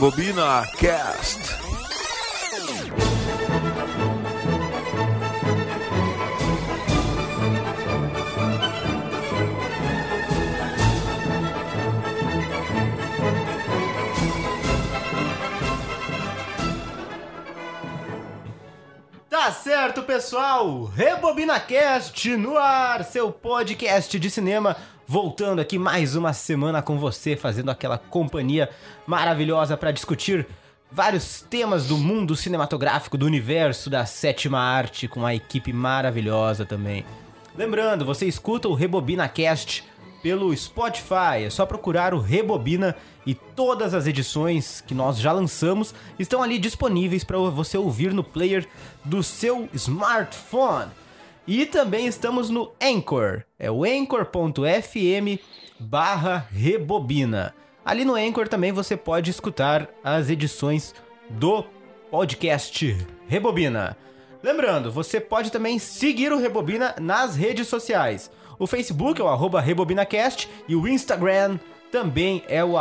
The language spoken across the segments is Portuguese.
Rebobina Cast. Tá certo, pessoal! Rebobina Cast no ar, seu podcast de cinema, voltando aqui mais uma semana com você, fazendo aquela companhia maravilhosa para discutir vários temas do mundo cinematográfico, do universo da sétima arte, com a equipe maravilhosa também. Lembrando, você escuta o Rebobina Cast pelo Spotify, é só procurar o Rebobina e todas as edições que nós já lançamos estão ali disponíveis para você ouvir no player do seu smartphone. E também estamos no Anchor, é o anchor.fm barra Rebobina. Ali no Anchor também você pode escutar as edições do podcast Rebobina. Lembrando, você pode também seguir o Rebobina nas redes sociais. O Facebook é o RebobinaCast e o Instagram também é o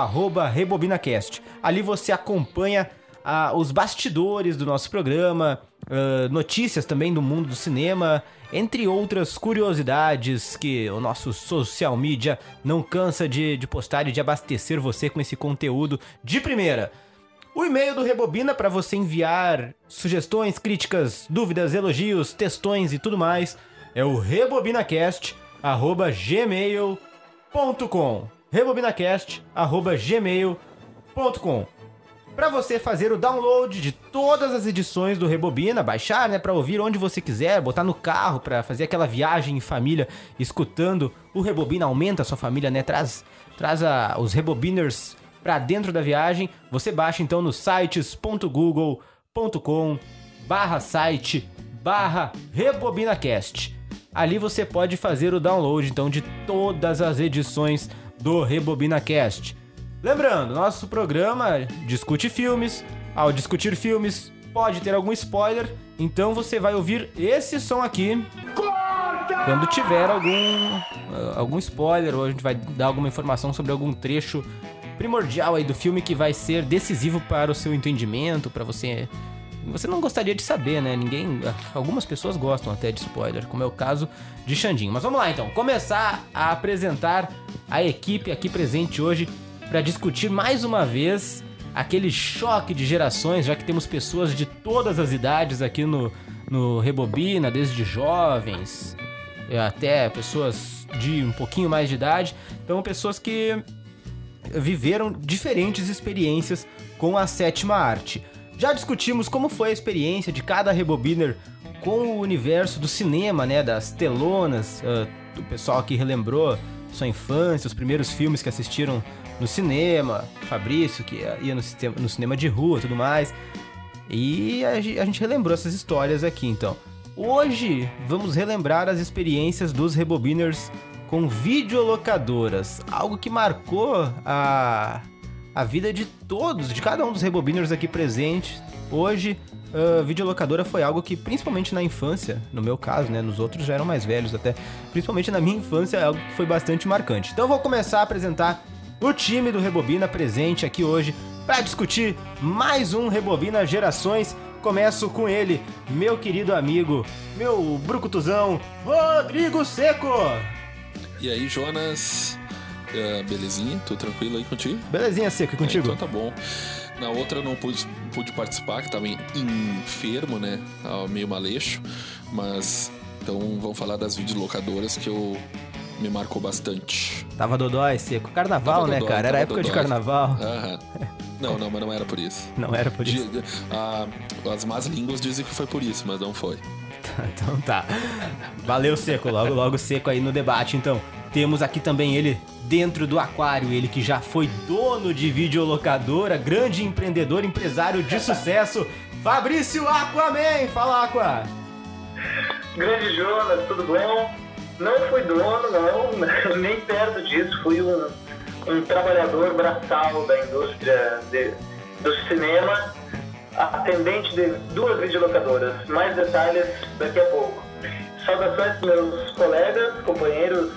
RebobinaCast. Ali você acompanha ah, os bastidores do nosso programa, ah, notícias também do mundo do cinema, entre outras curiosidades que o nosso social media não cansa de, de postar e de abastecer você com esse conteúdo de primeira. O e-mail do Rebobina para você enviar sugestões, críticas, dúvidas, elogios, textões e tudo mais é o rebobinacast@gmail.com. rebobinacast@gmail.com. Para você fazer o download de todas as edições do Rebobina, baixar, né, para ouvir onde você quiser, botar no carro para fazer aquela viagem em família, escutando o Rebobina aumenta a sua família, né, traz traz a, os Rebobiners para dentro da viagem. Você baixa então no sites.google.com barra site barra RebobinaCast. Ali você pode fazer o download então de todas as edições do RebobinaCast. Lembrando, nosso programa discute filmes. Ao discutir filmes, pode ter algum spoiler, então você vai ouvir esse som aqui quando tiver algum algum spoiler ou a gente vai dar alguma informação sobre algum trecho primordial aí do filme que vai ser decisivo para o seu entendimento, para você você não gostaria de saber, né? Ninguém, algumas pessoas gostam até de spoiler, como é o caso de Xandinho. Mas vamos lá então, começar a apresentar a equipe aqui presente hoje para discutir mais uma vez aquele choque de gerações, já que temos pessoas de todas as idades aqui no, no Rebobina, desde jovens até pessoas de um pouquinho mais de idade. Então, pessoas que viveram diferentes experiências com a sétima arte. Já discutimos como foi a experiência de cada Rebobiner com o universo do cinema, né, das telonas, uh, o pessoal aqui relembrou sua infância, os primeiros filmes que assistiram no cinema, Fabrício que ia no, no cinema de rua, tudo mais. E a gente relembrou essas histórias aqui, então. Hoje vamos relembrar as experiências dos Rebobiners com videolocadoras, algo que marcou a, a vida de todos, de cada um dos Rebobiners aqui presentes. Hoje, a videolocadora foi algo que, principalmente na infância, no meu caso, né, nos outros já eram mais velhos até, principalmente na minha infância, é algo que foi bastante marcante. Então eu vou começar a apresentar o time do Rebobina presente aqui hoje para discutir mais um Rebobina Gerações. Começo com ele, meu querido amigo, meu brucutuzão, Rodrigo Seco. E aí, Jonas? Uh, belezinha? Tudo tranquilo aí contigo? Belezinha, Seco, e contigo? É, então tá bom. Na outra eu não pude, pude participar, que tava enfermo, né? Meio maleixo. Mas, então vamos falar das videolocadoras que eu me marcou bastante. Tava dodói, Seco. Carnaval, tava né, dodói, cara? Era época dodói. de carnaval. Aham. Não, não, mas não era por isso. Não era por isso. De, as más línguas dizem que foi por isso, mas não foi. então tá. Valeu, Seco. Logo, logo Seco aí no debate, então. Temos aqui também ele dentro do aquário, ele que já foi dono de videolocadora, grande empreendedor, empresário de sucesso, Fabrício Aquaman. Fala, Aqua. Grande Jonas, tudo bom? Não fui dono, não, nem perto disso. Fui um, um trabalhador braçal da indústria de, do cinema, atendente de duas videolocadoras. Mais detalhes daqui a pouco. Saudações meus colegas, companheiros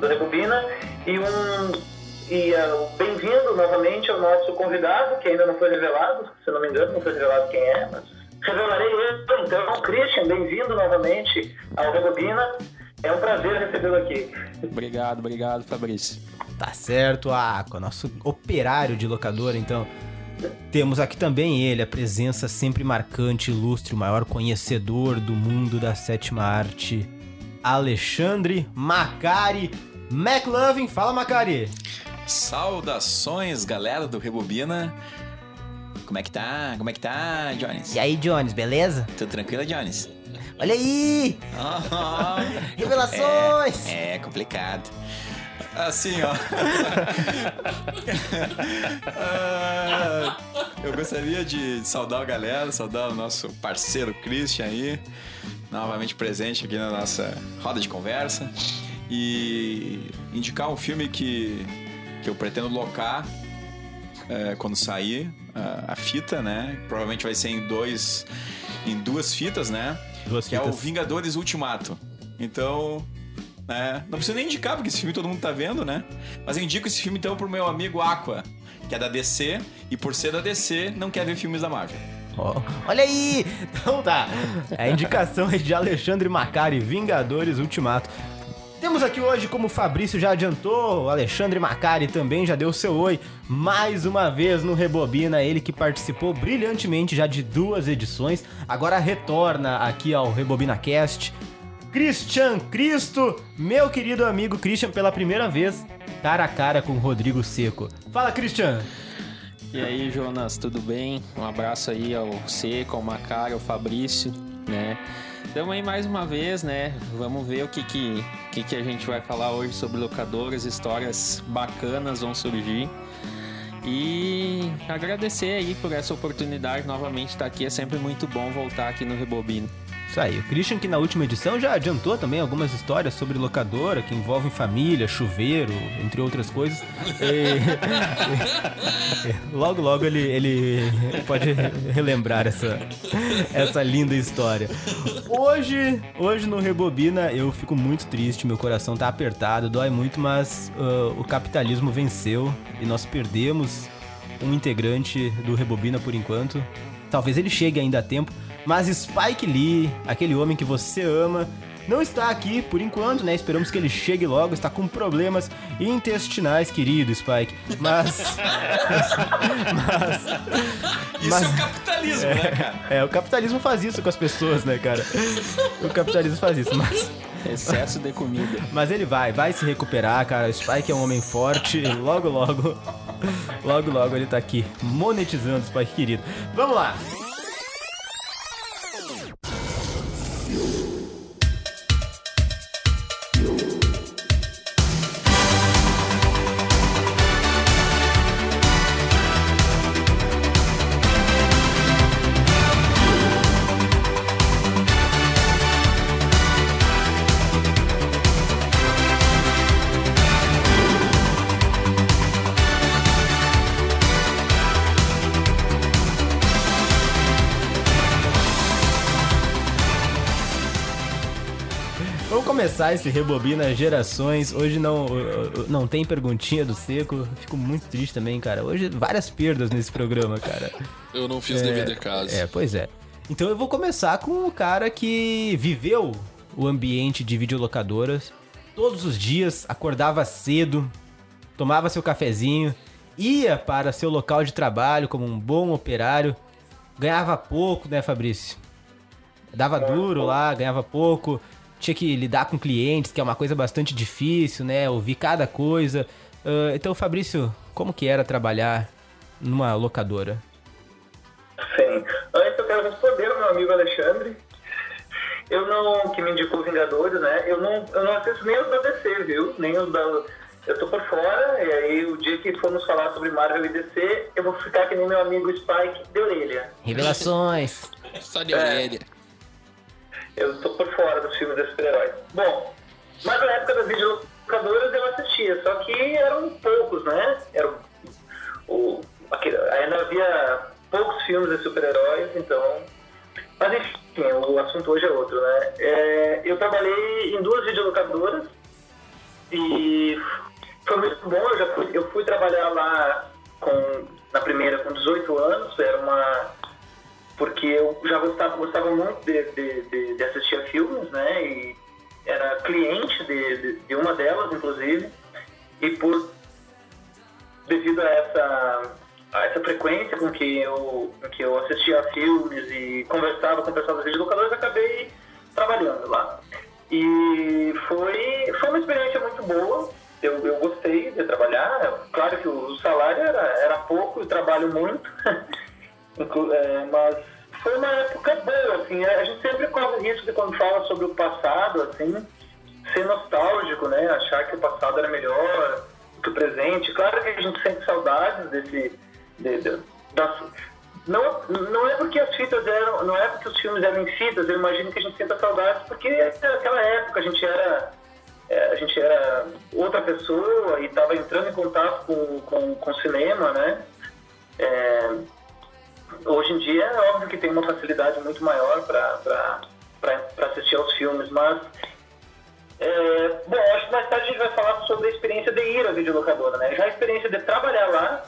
do Rebobina e um e uh, bem-vindo novamente ao nosso convidado, que ainda não foi revelado, se não me engano, não foi revelado quem é, mas revelarei ele. Então, Christian, bem-vindo novamente ao Rebobina. É um prazer recebê-lo aqui. Obrigado, obrigado, Fabrício. Tá certo, Aqua, nosso operário de locadora, então. Temos aqui também ele, a presença sempre marcante, ilustre, o maior conhecedor do mundo da sétima arte, Alexandre Macari McLovin. Fala, Macari! Saudações, galera do Rebobina. Como é que tá? Como é que tá, Jones? E aí, Jones, beleza? Tudo tranquilo, Jones? Olha aí! Oh, Revelações! É, é complicado. Assim, ó. Ah, eu gostaria de saudar a galera, saudar o nosso parceiro Christian aí, novamente presente aqui na nossa roda de conversa. E indicar um filme que, que eu pretendo locar é, quando sair a, a, fita, né? Provavelmente vai ser em dois. em duas fitas, né? Duas que fitas. é o Vingadores Ultimato. Então, é, não preciso nem indicar, porque esse filme todo mundo tá vendo, né? Mas eu indico esse filme então pro meu amigo Aqua, que é da DC, e por ser da DC, não quer ver filmes da Marvel. Oh, olha aí! Então tá. A indicação é de Alexandre Macari, Vingadores Ultimato. Temos aqui hoje, como o Fabrício já adiantou, o Alexandre Macari também já deu seu oi mais uma vez no Rebobina, ele que participou brilhantemente já de duas edições, agora retorna aqui ao Rebobina Cast. Christian Cristo, meu querido amigo Christian, pela primeira vez, cara a cara com o Rodrigo Seco. Fala, Christian! E aí, Jonas, tudo bem? Um abraço aí ao Seco, ao Macari, ao Fabrício, né? Estamos aí mais uma vez, né? Vamos ver o que que, que que a gente vai falar hoje sobre locadoras, histórias bacanas vão surgir. E agradecer aí por essa oportunidade novamente estar aqui. É sempre muito bom voltar aqui no Rebobino. Isso aí, o Christian que na última edição já adiantou também algumas histórias sobre locadora que envolvem família, chuveiro, entre outras coisas. E... logo, logo ele, ele pode relembrar essa, essa linda história. Hoje, hoje no Rebobina eu fico muito triste, meu coração tá apertado, dói muito, mas uh, o capitalismo venceu e nós perdemos um integrante do Rebobina por enquanto. Talvez ele chegue ainda a tempo. Mas Spike Lee, aquele homem que você ama, não está aqui por enquanto, né? Esperamos que ele chegue logo. Está com problemas intestinais, querido Spike. Mas. mas. Isso mas, é o capitalismo, é, né, cara? É, o capitalismo faz isso com as pessoas, né, cara? O capitalismo faz isso, mas. Excesso de comida. Mas ele vai, vai se recuperar, cara. O Spike é um homem forte. Logo, logo. Logo, logo ele tá aqui monetizando, Spike querido. Vamos lá! Começar esse Rebobina Gerações. Hoje não, não tem perguntinha do Seco. Fico muito triste também, cara. Hoje várias perdas nesse programa, cara. Eu não fiz é, dever de casa. É, pois é. Então eu vou começar com o cara que viveu o ambiente de videolocadoras. Todos os dias, acordava cedo, tomava seu cafezinho, ia para seu local de trabalho como um bom operário, ganhava pouco, né, Fabrício? Dava duro lá, ganhava pouco, tinha que lidar com clientes, que é uma coisa bastante difícil, né? Ouvir cada coisa. Uh, então, Fabrício, como que era trabalhar numa locadora? Sim. Antes eu quero responder ao meu amigo Alexandre. Eu não, que me indicou Vingadores, né? Eu não, eu não assisto nem os da DC, viu? Nem os da. Eu tô por fora, e aí o dia que formos falar sobre Marvel e DC, eu vou ficar que nem meu amigo Spike de orelha. Revelações! Só de orelha. É. Eu tô por fora dos filmes de super-heróis. Bom, mas na época das videolocadoras eu assistia, só que eram poucos, né? Era o, ainda havia poucos filmes de super-heróis, então. Mas enfim, o assunto hoje é outro, né? É, eu trabalhei em duas videolocadoras e foi muito bom. Eu já fui, eu fui trabalhar lá com, na primeira com 18 anos, era uma. Porque eu já gostava, gostava muito de, de, de, de assistir a filmes, né? E era cliente de, de, uma delas, inclusive. E por. devido a essa, a essa frequência com que eu, com que eu assistia a filmes e conversava com o pessoal videolocadores, acabei trabalhando lá. E foi, foi uma experiência muito boa. Eu, eu gostei de trabalhar. Claro que o salário era, era pouco e o trabalho muito. É, mas foi uma época boa, assim. A gente sempre corre o risco de quando fala sobre o passado, assim, ser nostálgico, né? Achar que o passado era melhor do que o presente. Claro que a gente sente saudades desse... De, de, das, não, não é porque as fitas eram, não é porque os filmes eram em fitas, eu imagino que a gente sinta saudades, porque naquela época a gente era, é, a gente era outra pessoa e estava entrando em contato com, com, com o cinema, né? É, hoje em dia é óbvio que tem uma facilidade muito maior para assistir aos filmes, mas é, bom, acho que mais tarde a gente vai falar sobre a experiência de ir à videolocadora, né? Já a experiência de trabalhar lá,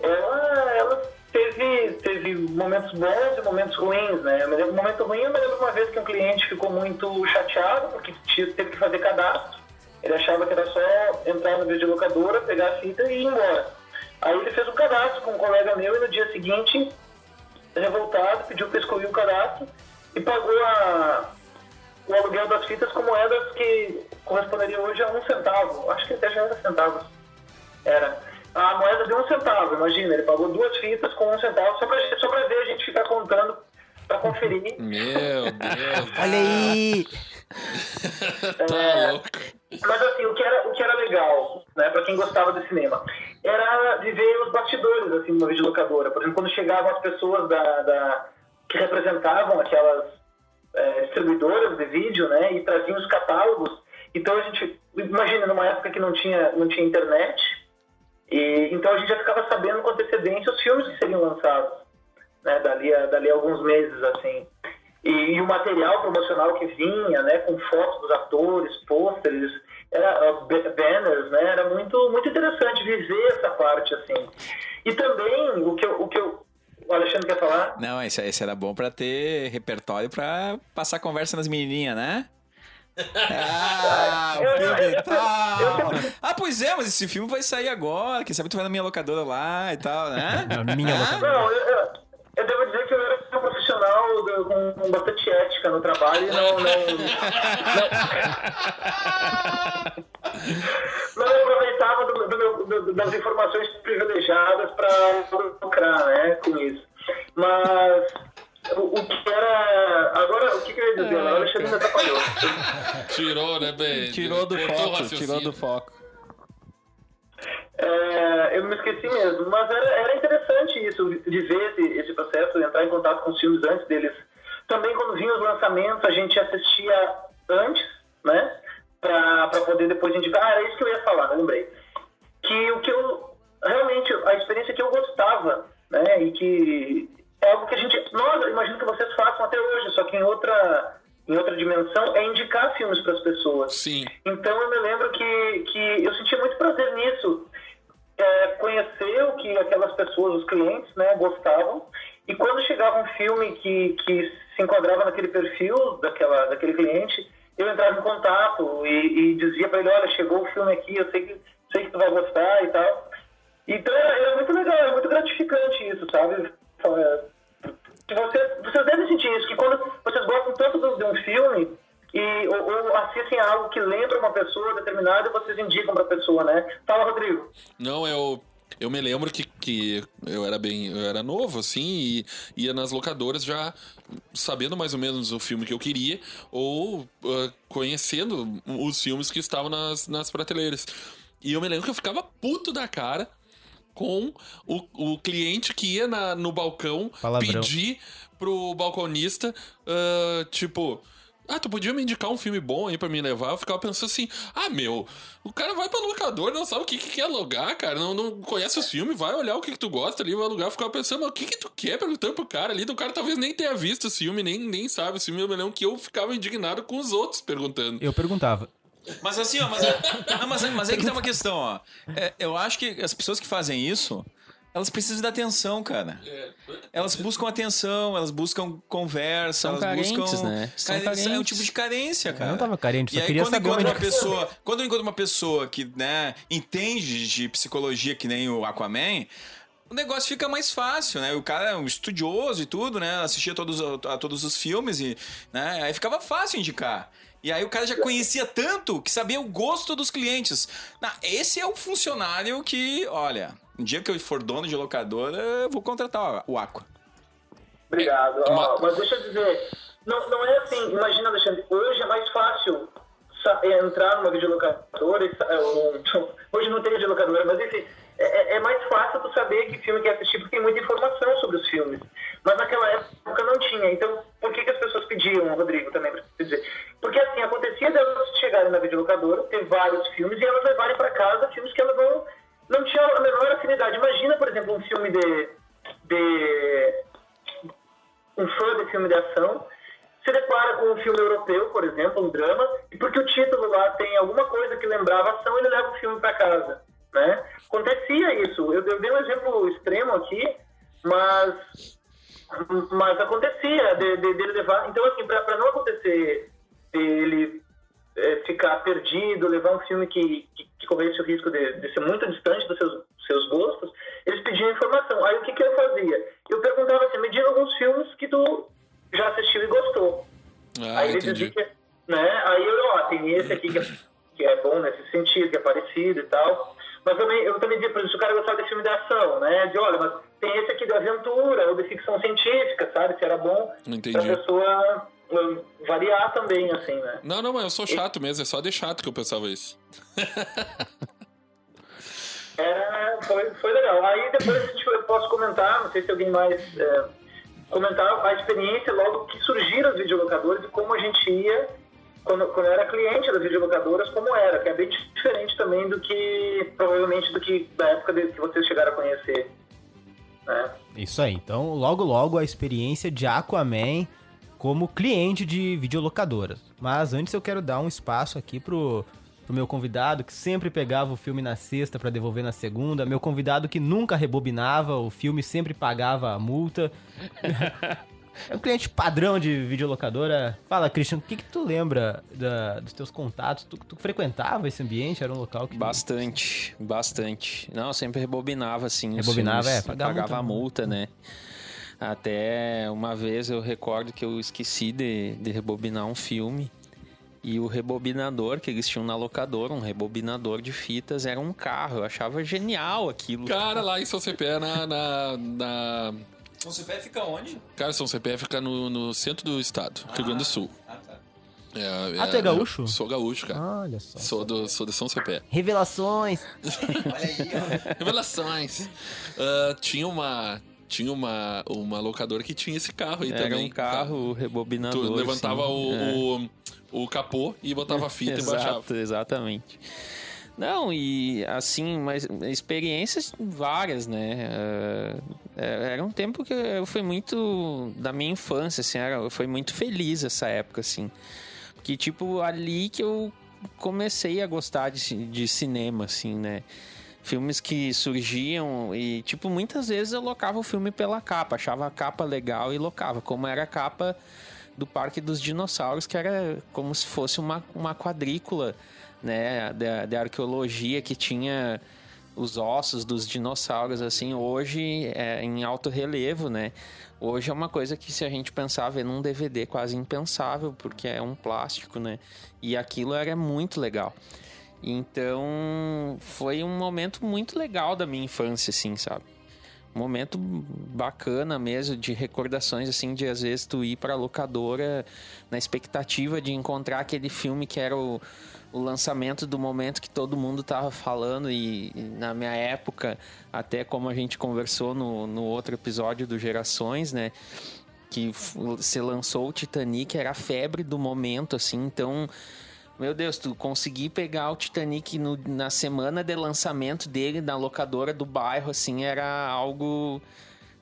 ela, ela teve, teve momentos bons e momentos ruins, né? Eu me lembro um momento ruim, eu me lembro uma vez que um cliente ficou muito chateado porque teve que fazer cadastro. Ele achava que era só entrar no videolocadora, pegar a fita e ir embora. Aí ele fez um cadastro com um colega meu e no dia seguinte, revoltado, pediu para excluir o cadastro e pagou a, o aluguel das fitas com moedas que corresponderia hoje a um centavo. Acho que até já era centavos. Era. A moeda de um centavo, imagina, ele pagou duas fitas com um centavo só pra, só pra ver a gente ficar contando pra conferir. Meu Deus. Olha aí! Tá louco. Mas assim, o que era, o que era legal, né, pra quem gostava de cinema, era viver os bastidores, assim, numa videolocadora. Por exemplo, quando chegavam as pessoas da, da- que representavam aquelas é, distribuidoras de vídeo, né, e traziam os catálogos. Então a gente, imagina, numa época que não tinha, não tinha internet, e, então a gente já ficava sabendo com antecedência os filmes que seriam lançados, né, dali a, dali a alguns meses, assim. E, e o material promocional que vinha, né, com fotos dos atores, pôsteres, era, uh, ba- banners, né, era muito, muito interessante viver essa parte, assim. E também, o que eu, o que eu o Alexandre quer falar? Não, esse, esse era bom pra ter repertório pra passar conversa nas menininhas, né? Ah, o Eu- filme eu- tal. eu- Ah, pois é, mas esse filme vai sair agora. Quem sabe tu vai na minha locadora lá e tal, né? Na minha locadora. Não, eu, eu, eu devo dizer que eu era profissional com, com bastante ética no trabalho e não, não, não, não aproveitava do, do meu- do- das informações privilegiadas para lucrar né, com isso. Mas o, o que era. Agora, o que, que eu ia dizer? lá? o Alexandre me atrapalhou. Tirou, né, bem? Tirou do Cortou foco, tirou do foco. É, eu me esqueci mesmo, mas era, era interessante isso, de ver esse, esse processo, entrar em contato com os filmes antes deles. Também quando vinham os lançamentos, a gente assistia antes, né? Pra, pra poder depois indicar. Ah, era isso que eu ia falar, eu lembrei. Que o que eu. Realmente, a experiência que eu gostava, né? E que é algo que a gente. Nós, imagino que vocês façam até hoje, só que em outra, em outra dimensão, é indicar filmes para as pessoas. Sim. Então eu me lembro que, que eu sentia muito prazer nisso. É, conhecer o que aquelas pessoas, os clientes, né, gostavam. E quando chegava um filme que, que se enquadrava naquele perfil daquela, daquele cliente, eu entrava em contato e, e dizia para ele, olha, chegou o filme aqui, eu sei que, sei que tu vai gostar e tal. Então era, era muito legal, era muito gratificante isso, sabe? É, você, vocês devem sentir isso, que quando vocês gostam tanto de um filme e, ou, ou assistem a algo que lembra uma pessoa determinada e vocês indicam pra pessoa, né? Fala, Rodrigo. Não, eu. Eu me lembro que, que eu era bem. Eu era novo, assim, e ia nas locadoras já sabendo mais ou menos o filme que eu queria, ou ah, conhecendo os filmes que estavam nas, nas prateleiras. E eu me lembro que eu ficava puto da cara com o, o cliente que ia na- no balcão Palavrão. pedir pro balconista, ah, tipo. Ah, tu podia me indicar um filme bom aí pra me levar? Eu ficava pensando assim, ah, meu, o cara vai pra locador, não sabe o que, que quer alugar, cara, não, não conhece os filmes, vai olhar o que, que tu gosta ali, vai alugar. Eu ficava pensando, mas o que que tu quer perguntando pro cara ali? O cara talvez nem tenha visto o filme, nem, nem sabe o filme. Eu me lembro que eu ficava indignado com os outros perguntando. Eu perguntava, Mas assim, ó, mas, não, mas, mas aí que tem uma questão, ó. É, eu acho que as pessoas que fazem isso, elas precisam da atenção, cara. Elas buscam atenção, elas buscam conversa, São elas carentes, buscam. né? São isso é um carentes. tipo de carência, cara. não tava carente, e só aí, queria quando saber uma pessoa, quando eu encontro uma pessoa que, né, entende de psicologia que nem o Aquaman, o negócio fica mais fácil, né? O cara é um estudioso e tudo, né? Assistia todos, a todos os filmes e, né? Aí ficava fácil indicar. E aí o cara já conhecia tanto que sabia o gosto dos clientes. Não, esse é o funcionário que, olha, um dia que eu for dono de locadora, eu vou contratar o Aqua. Obrigado. Uma- Ó, mas deixa eu dizer, não, não é assim, imagina, Alexandre, hoje é mais fácil é, entrar numa videolocadora, é, hoje não tem videolocadora, mas enfim, é, é- é mais fácil tu saber que filme quer assistir, porque tem muita informação sobre os filmes. Mas naquela época não tinha, então por que, que as pessoas pediam, Rodrigo, também, pra te dizer? Porque assim, acontecia delas chegarem na videolocadora, ter vários filmes, e elas levarem para casa filmes que elas não, não tinham a menor afinidade. Imagina, por exemplo, um filme de... de um fã de filme de ação se depara com um filme europeu, por exemplo, um drama, e porque o título lá tem alguma coisa que lembrava ação, ele leva o filme para casa, né? Acontecia isso. Eu, eu dei um exemplo extremo aqui, mas mas acontecia de, de, dele levar. Então, assim, para não acontecer ele é, ficar perdido, levar um filme que, que, que corresse o risco de, de ser muito distante dos seus, seus gostos, eles pediam informação. Aí o que, que eu fazia? Eu perguntava assim, me diga alguns filmes que tu já assistiu e gostou. Ah, Aí ele entendi. dizia que, né? Aí eu, ó, tem esse aqui que é, que é bom nesse sentido, que é parecido e tal. Mas também, eu também dizia, por exemplo, se o cara gostava de filme de ação, né? De, olha, mas tem esse aqui de aventura ou de ficção científica, sabe? Se era bom Entendi. pra pessoa variar também, assim, né? Não, não, mas eu sou chato mesmo, é só de chato que eu pensava isso. Era, foi, foi legal. Aí depois a gente- eu posso comentar, não sei se alguém mais é, comentar a experiência logo que surgiram as videolocadoras e como a gente ia quando, quando eu era cliente das videolocadoras, como era, que é bem diferente também do que, provavelmente, do que da época de, que vocês chegaram a conhecer. Né? Isso aí. Então, logo logo a experiência de Aquaman como cliente de videolocadoras. Mas antes eu quero dar um espaço aqui pro, pro meu convidado que sempre pegava o filme na sexta pra devolver na segunda, meu convidado que nunca rebobinava o filme, sempre pagava a multa. É um cliente padrão de videolocadora. Fala, Christian, o que, que tu lembra da- dos teus contatos? Tu, tu frequentava esse ambiente? Era um local que. Bastante, bastante. Não, eu sempre rebobinava, assim. Rebobinava, filmes. é, pagava pagava multa. a multa, né? Até uma vez eu recordo que eu esqueci de, de rebobinar um filme. E o rebobinador que eles tinham na locadora, um rebobinador de fitas, era um carro. Eu achava genial aquilo. Cara, lá em São Cepé, na. na, na... São Cepé fica onde? Cara, São Cepé fica no, no centro do estado, Rio Grande do Sul. Ah, tá. É, Ah, tu é gaúcho? Sou gaúcho, cara. Olha só. Sou, do, sou de São Cepé. Revelações. Olha aí, ó. Revelações. Ah, tinha uma. Tinha uma, uma locadora que tinha esse carro aí Era também. um carro rebobinador. Tu levantava assim. o, É. o, o capô e botava a fita e baixava. Exato, exatamente. Não, e assim, mas experiências várias, né? É, era um tempo que eu fui muito da minha infância, assim, era, eu fui muito feliz essa época, assim. Que, tipo, ali que eu comecei a gostar de, de cinema, assim, né? Filmes que surgiam e, tipo, muitas vezes eu locava o filme pela capa, achava a capa legal e locava, como era a capa do Parque dos Dinossauros, que era como se fosse uma, uma quadrícula, né, da, arqueologia que tinha os ossos dos dinossauros, assim, hoje é em alto relevo, né? Hoje é uma coisa que se a gente pensar ver num DVD quase impensável, porque é um plástico, né? E aquilo era muito legal. Então, foi um momento muito legal da minha infância, assim, sabe? Um momento bacana mesmo, de recordações, assim, de às vezes tu ir pra locadora na expectativa de encontrar aquele filme que era o, o lançamento do momento que todo mundo tava falando e, e na minha época, até como a gente conversou no, no outro episódio do Gerações, né? Que se lançou o Titanic, era a febre do momento, assim, então... Meu Deus, tu conseguir pegar o Titanic no- na semana de lançamento dele na locadora do bairro, assim, era algo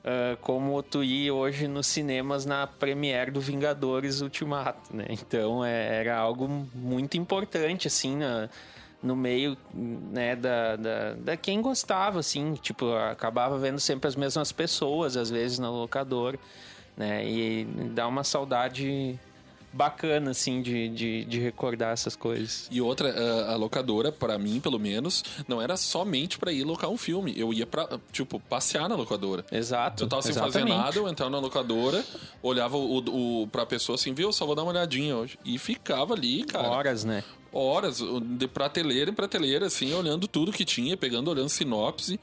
ah, como tu ir hoje nos cinemas na premiere do Vingadores Ultimato, né? Então é, era algo muito importante, assim, na, no meio, né, da, da, da quem gostava, assim, tipo, acabava vendo sempre as mesmas pessoas, às vezes, na locadora, né? E dá uma saudade bacana, assim, de, de, de recordar essas coisas. E outra, a, a locadora, pra mim, pelo menos, não era somente pra ir locar um filme. Eu ia pra, tipo, passear na locadora. Exato. Eu tava sem fazer exatamente. nada, eu entrava na locadora, olhava o, o, pra pessoa assim, viu, só vou dar uma olhadinha hoje. E ficava ali, cara. Horas, né? horas de prateleira em prateleira, assim, olhando tudo que tinha, pegando, olhando sinopse.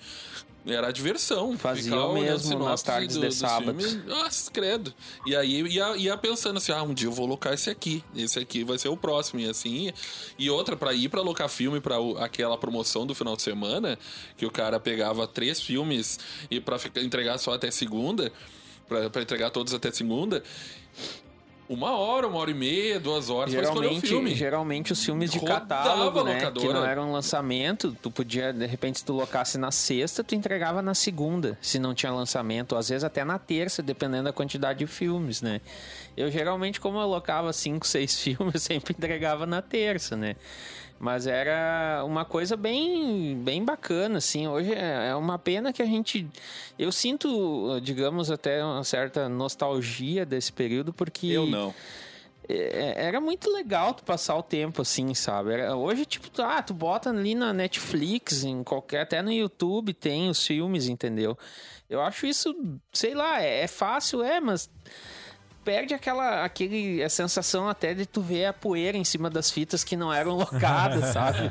Era diversão. Fazia ficar o mesmo nas tardes de sábado. filme. Nossa, credo. E aí ia, ia pensando assim, ah, um dia eu vou locar esse aqui. Esse aqui vai ser o próximo. E assim. E outra, pra ir pra locar filme pra o- aquela promoção do final de semana, que o cara pegava três filmes e pra ficar- entregar só até segunda, pra entregar todos até segunda. Uma hora, uma hora e meia, duas horas pra escolher o Geralmente, filme. geralmente os filmes de Rodava catálogo, né? locadora. Que não eram lançamento, tu podia, de repente, se tu locasse na sexta, tu entregava na segunda, se não tinha lançamento, ou às vezes até na terça, dependendo da quantidade de filmes, né? Eu geralmente, como eu locava cinco, seis filmes, eu sempre entregava na terça, né? Mas era uma coisa bem, bem bacana, assim. Hoje é é uma pena que a gente. Eu sinto, digamos, até uma certa nostalgia desse período, porque. Eu não. É, era muito legal tu passar o tempo assim, sabe? Era- hoje, tipo, tu, ah, tu bota ali na Netflix, em qualquer, até no YouTube tem os filmes, entendeu? Eu acho isso, sei lá, é, é fácil, é, mas perde aquela aquele, a sensação até de tu ver a poeira em cima das fitas que não eram locadas, sabe?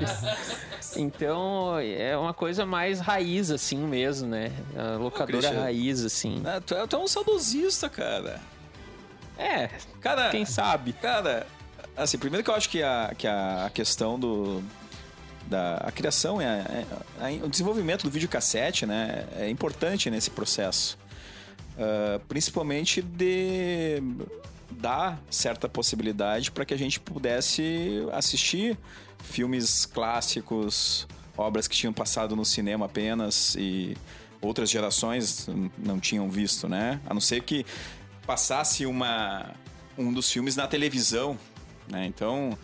Então, é uma coisa mais raiz, assim mesmo, né? A locadora Christian. raiz, assim. Ah, tu, é, tu é um saudosista, cara. É, Cara, quem sabe? Cara, assim, primeiro que eu acho que a, que a questão do. Da, a criação, é, é- é- o desenvolvimento do videocassete, né, é importante nesse processo. Ah, principalmente de dar certa possibilidade para que a gente pudesse assistir filmes clássicos, obras que tinham passado no cinema apenas e outras gerações não tinham visto, né? A não ser que passasse uma, um dos filmes na televisão, né? Então,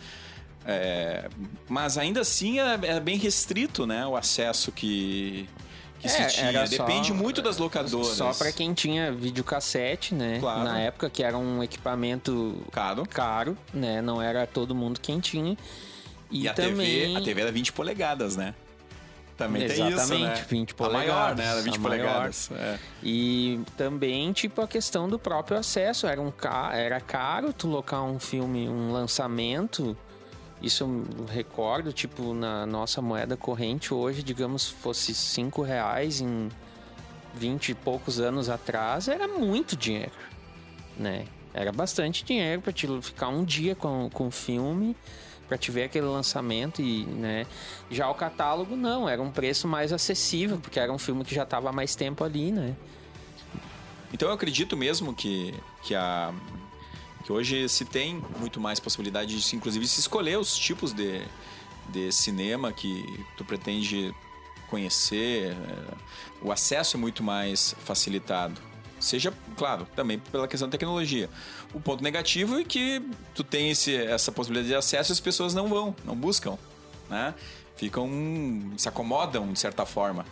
é, mas ainda assim é, é bem restrito, né? O acesso que, que É, se tinha. era só- Depende muito das locadoras. Só pra quem tinha videocassete, né? Claro. Na época que era um equipamento Caro. caro, né? Não era todo mundo quem tinha. E, E, a, também TV, a TV era 20 polegadas, né? Também tem isso, Exatamente, né? 20 A maior, polegadas, né? Era 20 a maior. polegadas. É. E também, tipo, a questão do próprio acesso. Era, um ca... era caro tu locar um filme, um lançamento. Isso eu recordo, tipo, na nossa moeda corrente hoje, digamos, fosse 5 reais em 20 e poucos anos atrás, era muito dinheiro, né? Era bastante dinheiro pra te ficar um dia com, o filme, pra te ver aquele lançamento e, né? Já o catálogo não, era um preço mais acessível, porque era um filme que já tava há mais tempo ali, né? Então eu acredito mesmo que, que, a, que hoje se tem muito mais possibilidade de, inclusive, se escolher os tipos de, de cinema que tu pretende conhecer. é, O acesso é muito mais facilitado. Seja, claro, também pela questão da tecnologia. O ponto negativo é que tu tem esse, essa possibilidade de acesso e as pessoas não vão, não buscam, né? Ficam, se acomodam de certa forma.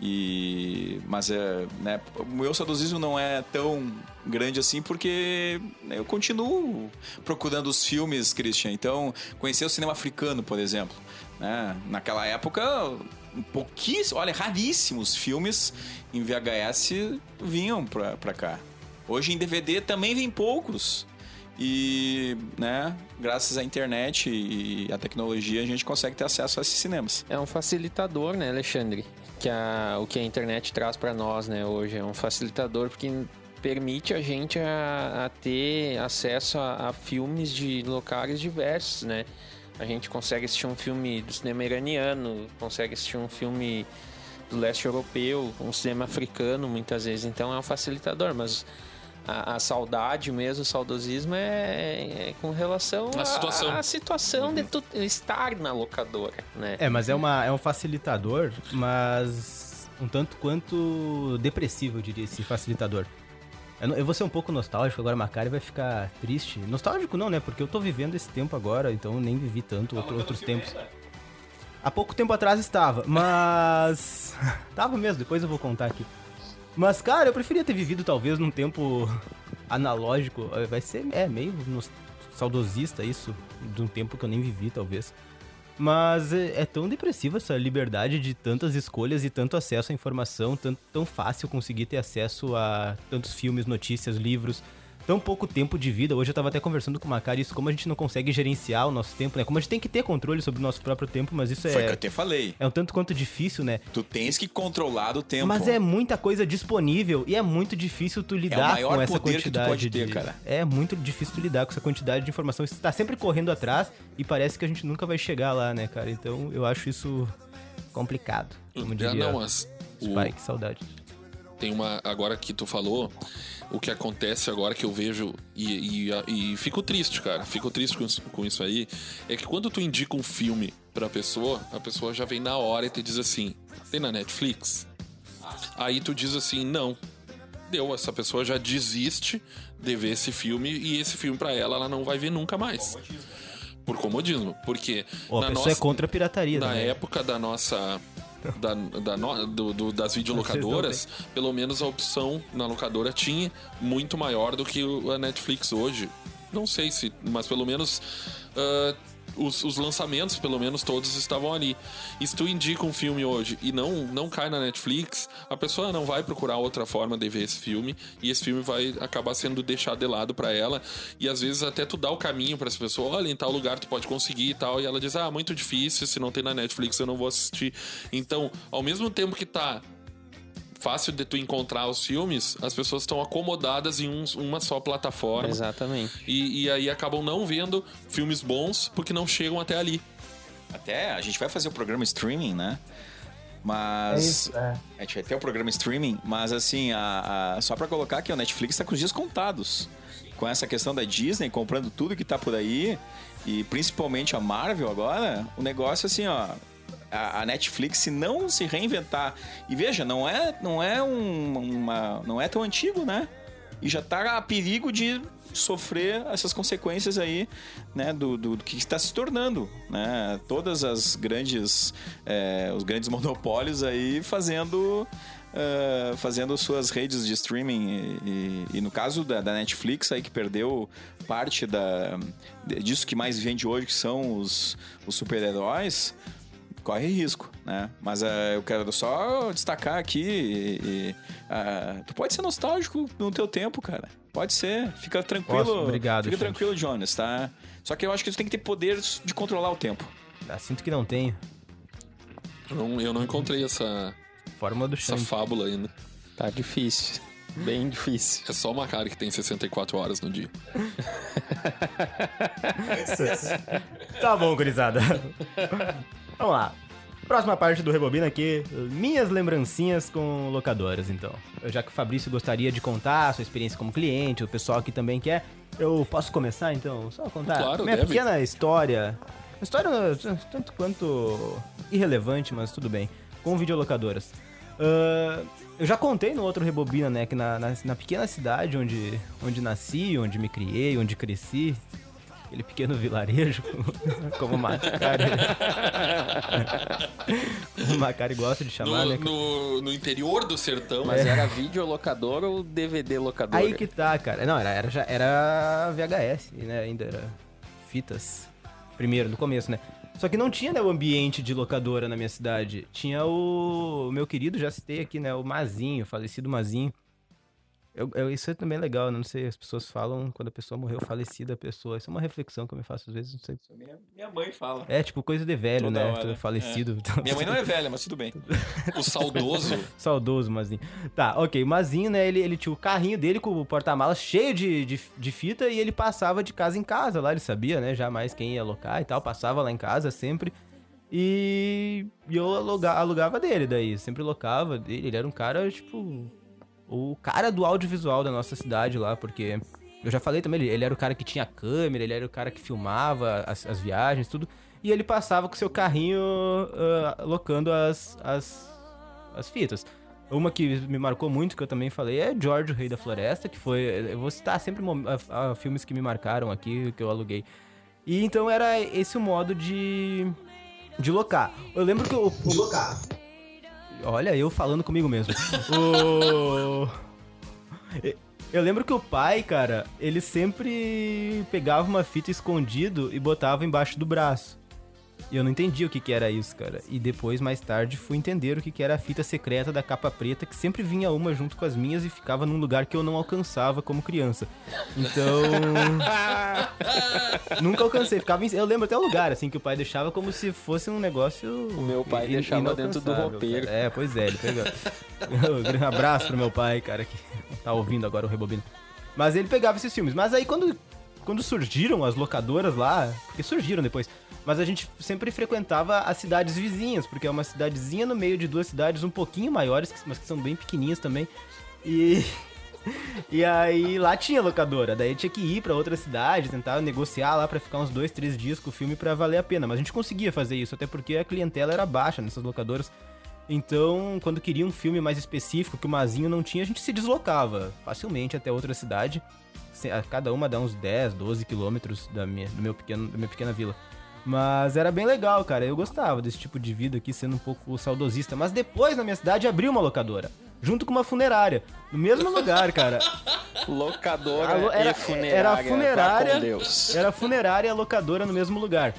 E, mas é, né, o meu saudosismo não é tão grande assim porque eu continuo procurando os filmes, Christian. Então, conhecer o cinema africano, por exemplo. Né? Naquela época, pouquíssimos, olha, raríssimos filmes em VHS vinham pra, pra cá. Hoje em DVD também vem poucos. E, né, graças à internet e à tecnologia, a gente consegue ter acesso a esses cinemas. É um facilitador, né, Alexandre? Que a, o que a internet traz para nós, né, hoje. É um facilitador porque permite a gente a, a ter acesso a, a filmes de locais diversos, né? A gente consegue assistir um filme do cinema iraniano, consegue assistir um filme do leste europeu, um cinema africano, muitas vezes. Então é um facilitador, mas a, a saudade mesmo, o saudosismo é, é com relação A situação. à situação de tu estar na locadora, né? É, mas é, uma, é um facilitador, mas um tanto quanto depressivo, eu diria, esse facilitador. Eu, eu vou ser um pouco nostálgico agora, Macari vai ficar triste. Nostálgico não, né? Porque eu tô vivendo esse tempo agora, então eu nem vivi tanto outro- outros tempos. Há pouco tempo atrás estava, mas. tava mesmo, depois eu vou contar aqui. Mas, cara, eu preferia ter vivido talvez num tempo analógico. Eh, Vai ser, é, meio saudosista isso, de um tempo que eu nem vivi, talvez. Mas é, é tão depressiva essa liberdade de tantas escolhas e tanto acesso à informação, tão, tão fácil conseguir ter acesso a tantos filmes, notícias, livros, tão pouco tempo de vida. Hoje eu tava até conversando com o Macari isso, como a gente não consegue gerenciar o nosso tempo, né? Como a gente tem que ter controle sobre o nosso próprio tempo, mas isso Foi o que eu é, te falei. é um tanto quanto difícil, né? Tu tens que controlar o tempo. Mas é muita coisa disponível e é muito difícil tu lidar maior com essa poder que tu quantidade pode ter, de... cara. É muito difícil tu lidar com essa quantidade de informação. Você tá sempre correndo atrás e parece que a gente nunca vai chegar lá, né, cara? Então eu acho isso complicado. Como diria não, mas o- Spike, saudade. tem uma. Agora que tu falou, o que acontece agora que eu vejo e, e, e fico triste, cara. Fico triste com isso, com isso aí. É que quando tu indica um filme pra pessoa, a pessoa já vem na hora e te diz assim: tem na Netflix? Aí tu diz assim: não. Deu, essa pessoa já desiste de ver esse filme e esse filme pra ela ela não vai ver nunca mais. Por comodismo. Porque a na pessoa nossa, é contra a pirataria, na né? época da nossa. Da, da no- do- do- das videolocadoras, pelo menos a opção na locadora tinha muito maior do que a Netflix hoje. Não sei se, mas pelo menos ah, os, os lançamentos, pelo menos todos estavam ali. E se tu indica um filme hoje e não, não cai na Netflix, a pessoa não vai procurar outra forma de ver esse filme e esse filme vai acabar sendo deixado de lado pra ela. E às vezes até tu dá o caminho pra essa pessoa, olha, em tal lugar tu pode conseguir e tal. E ela diz, ah, muito difícil, se não tem na Netflix eu não vou assistir. Então, ao mesmo tempo que tá fácil de tu encontrar os filmes, as pessoas estão acomodadas em um- uma só plataforma. Exatamente. E, e aí acabam não vendo filmes bons porque não chegam até ali. Até a gente vai fazer o programa streaming, né? Mas. é. A gente vai ter o programa streaming, mas assim, a, a- só pra colocar que o Netflix tá com os dias contados. Com essa questão da Disney comprando tudo que tá por aí, e principalmente a Marvel agora, o negócio assim, ó. A, a Netflix, se não se reinventar. E veja, não é, não é um, uma. não é tão antigo, né? E já tá a perigo de sofrer essas consequências aí, né, do, do, do que está se tornando, né? Todas as grandes, é, os grandes monopólios aí fazendo, é, fazendo suas redes de streaming e, e- e no caso da, da Netflix aí que perdeu parte da disso que mais vende hoje que são os, os super-heróis corre risco, né? Mas eh, eu quero só destacar aqui, e- e, ah, tu pode ser nostálgico no teu tempo, cara. Pode ser, fica tranquilo. Posso? Obrigado, Fica gente. tranquilo, Jonas, tá? Só que eu acho que tu tem que ter poder de controlar o tempo. Ah, sinto que não tenho. Eu não, eu não encontrei essa, Fórmula do essa fábula ainda. Tá difícil. Bem difícil. É só uma cara que tem 64 horas no dia. Tá bom, gurizada. Vamos lá. Próxima parte do Rebobina aqui, minhas lembrancinhas com locadoras, então. Já que o Fabrício gostaria de contar a sua experiência como cliente, o pessoal aqui também quer, eu posso começar então? Só contar Claro, minha deve. pequena história. Uma História tanto quanto irrelevante, mas tudo bem. Com videolocadoras. Ah, eu já contei no outro Rebobina, né, que na, na, na pequena cidade onde, onde nasci, onde me criei, onde cresci, aquele pequeno vilarejo, como o Macari. o Macari gosta de chamar, No, né? no, no interior do sertão, Mas era videolocador ou DVD locador? Aí que tá, cara. Não, era, era, já, era VHS, né? Ainda era fitas. Primeiro, no começo, né? Só que não tinha né, o ambiente de locadora na minha cidade. Tinha o, o meu querido, já citei aqui, né? O Mazinho, falecido Mazinho. Eu, eu- isso é também legal, né? Não sei, as pessoas falam quando a pessoa morreu, falecida a pessoa. Isso é uma reflexão que eu me faço às vezes, não sei. Minha, minha mãe fala. É, tipo, coisa de velho, Toda né? hora, Falecido. Minha mãe não é velha, mas tudo bem. o saudoso. Saudoso Mazinho. Tá, ok. O Mazinho, né? Ele, ele tinha o carrinho dele com o porta-malas cheio de, de, de fita e ele passava de casa em casa lá. Ele sabia, né? Jamais quem ia alocar e tal. Passava lá em casa sempre. E, e eu aluga- alugava dele daí. Sempre locava dele. Ele era um cara, tipo. O cara do audiovisual da nossa cidade lá, porque. Eu já falei também, ele, ele era o cara que tinha câmera, ele era o cara que filmava as, as viagens, tudo. E ele passava com seu carrinho ah, locando as, as, as fitas. Uma que me marcou muito, que eu também falei, é George, o Rei da Floresta, que foi. Eu vou citar sempre a- a filmes que me marcaram aqui, que eu aluguei. E então era esse o modo de. de locar. Eu lembro que o. o locar. Olha, eu falando comigo mesmo. o. Eu lembro que o pai, cara, ele sempre pegava uma fita escondido e botava embaixo do braço. E eu não entendia o que, que era isso, cara. E depois, mais tarde, fui entender o que, que era a fita secreta da capa preta, que sempre vinha uma junto com as minhas e ficava num lugar que eu não alcançava como criança. Então. Nunca alcancei. Ficava em... Eu lembro até o lugar, assim, que o pai deixava como se fosse um negócio. O meu pai in- deixava dentro do roupeiro. cara. É, pois é, ele pegou. um abraço pro meu pai, cara, que tá ouvindo agora o Rebobino. Mas ele pegava esses filmes. Mas aí quando, quando surgiram as locadoras lá, porque surgiram depois, mas a gente sempre frequentava as cidades vizinhas, porque é uma cidadezinha no meio de duas cidades um pouquinho maiores, mas que são bem pequenininhas também. E. E aí lá tinha locadora, daí tinha que ir pra outra cidade, tentar negociar lá pra ficar uns dois, três dias com o filme pra valer a pena. Mas a gente conseguia fazer isso, até porque a clientela era baixa nessas locadoras. Então, quando queria um filme mais específico que o Mazinho não tinha, a gente se deslocava facilmente até outra cidade. Cada uma dá uns 10, 12 quilômetros da minha, do meu pequeno, da minha pequena vila. Mas era bem legal, cara. Eu gostava desse tipo de vida aqui, sendo um pouco saudosista. Mas depois, na minha cidade, abriu uma locadora. Junto com uma funerária. No mesmo lugar, cara. Locadora Alô, era- e funerária. era funerária. Era funerária e a locadora no mesmo lugar.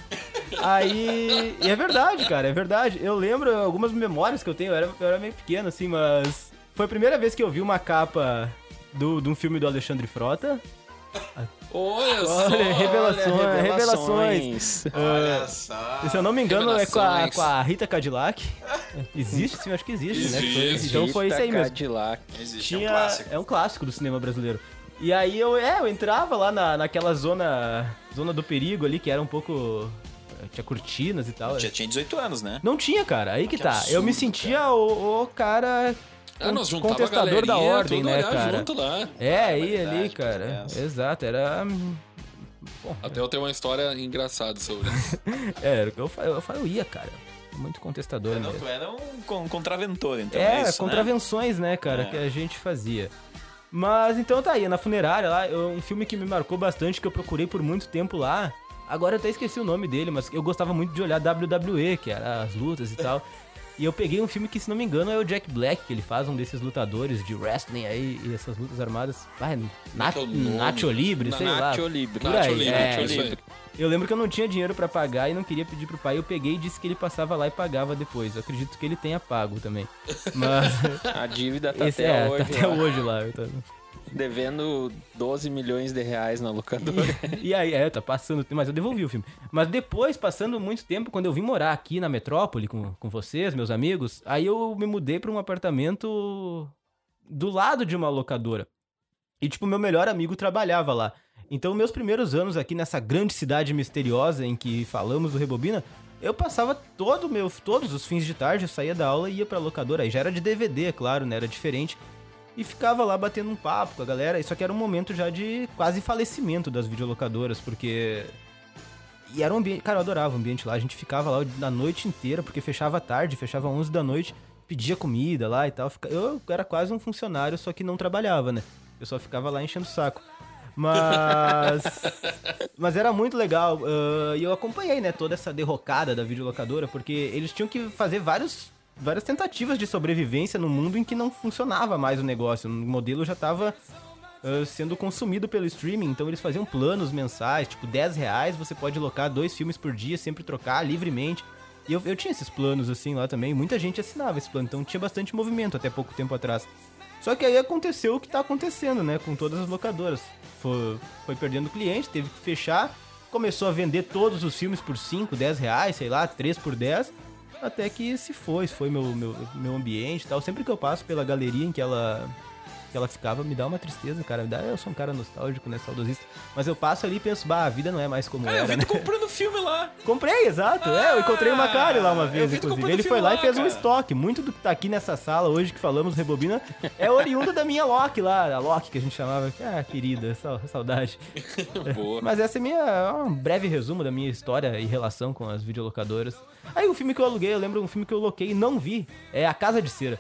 Aí. E é verdade, cara, é verdade. Eu lembro algumas memórias que eu tenho, eu era, eu era meio pequeno, assim, mas. Foi a primeira vez que eu vi uma capa do, de um filme do Alexandre Frota. Olha só! Olha, revelações, Olha, revelações. Olha só. Se eu não me engano, é com a, com a Rita Cadillac. Existe, sim, acho que existe, né? Foi- Existe. então foi isso aí Rita mesmo. Cadillac. Existe, é um Tinha, clássico. é um clássico do cinema brasileiro. E aí eu, é, eu entrava lá na, naquela zona, zona do perigo ali, que era um pouco tinha cortinas e tal. Já tinha 18 anos, né? Não tinha, cara. Aí que, Que tá. eu me absurdo, sentia o, o cara Ah, nós contestador a da ordem, né, cara? junto lá. É, aí verdade, ali, coisa cara. dessa. Exato, era. hum, Bom, Até eu tenho uma história engraçada sobre isso. é, era o que eu, eu, eu ia, cara. Muito contestador Não, mesmo. tu era um con- contraventor, então. É, É, isso, né? contravenções, né, cara, É. que a gente fazia. Mas então tá aí, na funerária lá, eu- um filme que me marcou bastante, que eu procurei por muito tempo lá. Agora eu até esqueci o nome dele, mas eu gostava muito de olhar WWE, que era as lutas e tal. E eu peguei um filme que, se não me engano, é o Jack Black, que ele faz um desses lutadores de wrestling aí, e essas lutas armadas. Ah, Na, que é? Nacho Libre, sei lá. Nacho Libre. Por Nacho aí, Libre, é. Eu lembro que eu não tinha dinheiro pra pagar e não queria pedir pro pai. Eu peguei e disse que ele passava lá e pagava depois. Eu acredito que ele tenha pago também. Mas A dívida tá esse até é, hoje. tá até lá, hoje lá. eu tô- Devendo 12 milhões de reais na locadora. E aí, é, tá passando, mas eu devolvi o filme. Mas depois, passando muito tempo, quando eu vim morar aqui na metrópole com, com vocês, meus amigos, aí eu me mudei pra um apartamento do lado de uma locadora. E, tipo, meu melhor amigo trabalhava lá. Então, meus primeiros anos aqui nessa grande cidade misteriosa em que falamos do Rebobina, eu passava todo meu, todos os fins de tarde, eu saía da aula e ia pra locadora. Aí já era de DVD, é claro, né? Era diferente. E ficava lá batendo um papo com a galera. Isso aqui era um momento já de quase falecimento das videolocadoras, porque. E era um ambiente. Cara, eu adorava o ambiente lá. A gente ficava lá a noite inteira, porque fechava tarde, fechava 11 da noite, pedia comida lá e tal. Eu era quase um funcionário, só que não trabalhava, né? Eu só ficava lá enchendo o saco. Mas. Mas era muito legal. e eu acompanhei, né, toda essa derrocada da videolocadora, porque eles tinham que fazer vários, várias tentativas de sobrevivência no mundo em que não funcionava mais o negócio. O modelo já estava sendo consumido pelo streaming, então eles faziam planos mensais, tipo 10 reais, você pode locar dois filmes por dia, sempre trocar livremente. E eu, eu tinha esses planos assim lá também, muita gente assinava esse plano, então tinha bastante movimento até pouco tempo atrás. Só que aí aconteceu o que tá acontecendo, né? Com todas as locadoras. Foi, foi perdendo cliente, teve que fechar. Começou a vender todos os filmes por 5, 10 reais, sei lá, 3 por 10. Até que se foi, foi meu, meu, meu ambiente e tal. Sempre que eu passo pela galeria em que ela. Que ela ficava, me dá uma tristeza, cara. Me dá, eu sou um cara nostálgico, né, saudosista. Mas eu passo ali e penso, bah, a vida não é mais como Cara, eu era, vi né? tu comprando filme lá. Comprei, exato. é, eu encontrei o Macari lá uma Ah, eu vez, vi tu inclusive. Ele foi filme lá e lá, fez um cara. estoque. Muito do que tá aqui nessa sala hoje que falamos Rebobina é oriunda da minha Loki lá, a Loki que a gente chamava. Ah, querida, sau- saudade. Boa. Mas essa é minha, um breve resumo da minha história e relação com as videolocadoras. Aí o filme que eu aluguei, eu lembro um filme que eu loquei e não vi, é A Casa de Cera.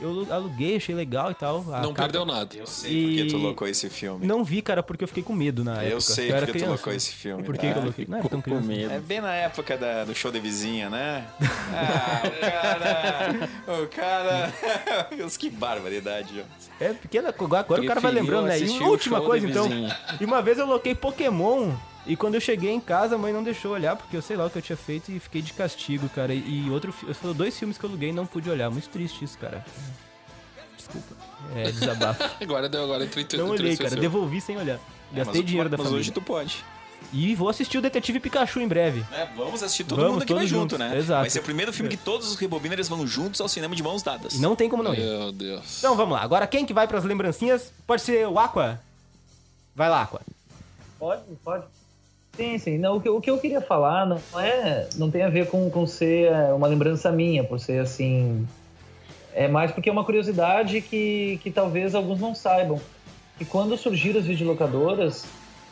Eu aluguei, achei legal e tal. a Não capa- perdeu nada. Eu sei porque tu E- loucou esse filme. Não vi, cara, porque eu fiquei com medo na época. eu sei porque tu criança. loucou esse filme. Por que, tá? que eu loquei? Não era tão criança. medo. É bem na época da- do show de vizinha, né? Ah, o cara. O cara. Deus, que barbaridade. É pequena, agora o cara vai Preferiu lembrando, né? E última coisa, então. E uma vez eu loquei Pokémon. E quando eu cheguei em casa, a mãe não deixou olhar, porque eu sei lá o que eu tinha feito e fiquei de castigo, cara. E outro foram dois filmes que eu aluguei e não pude olhar. Muito triste isso, cara. Desculpa. É desabafo. Agora deu, agora entre não olhei, cara. Devolvi sem olhar. Gastei mas, dinheiro da mas família. hoje tu pode. E vou assistir o Detetive Pikachu em breve. É, vamos assistir todo Vamos, mundo que vai junto, juntos, né? exato. Vai ser o primeiro filme que todos os rebobiners vão juntos ao cinema de mãos dadas. Não tem como não ir. Meu Deus. Então vamos lá. Agora quem que vai pras lembrancinhas? Pode ser o Aqua? Vai lá, Aqua. Pode, pode. Sim, sim. Não, o, que, o que eu queria falar não é. Não tem a ver com, com ser é, uma lembrança minha, por ser assim. É mais porque é uma curiosidade que, que talvez alguns não saibam. Que quando surgiram as videolocadoras,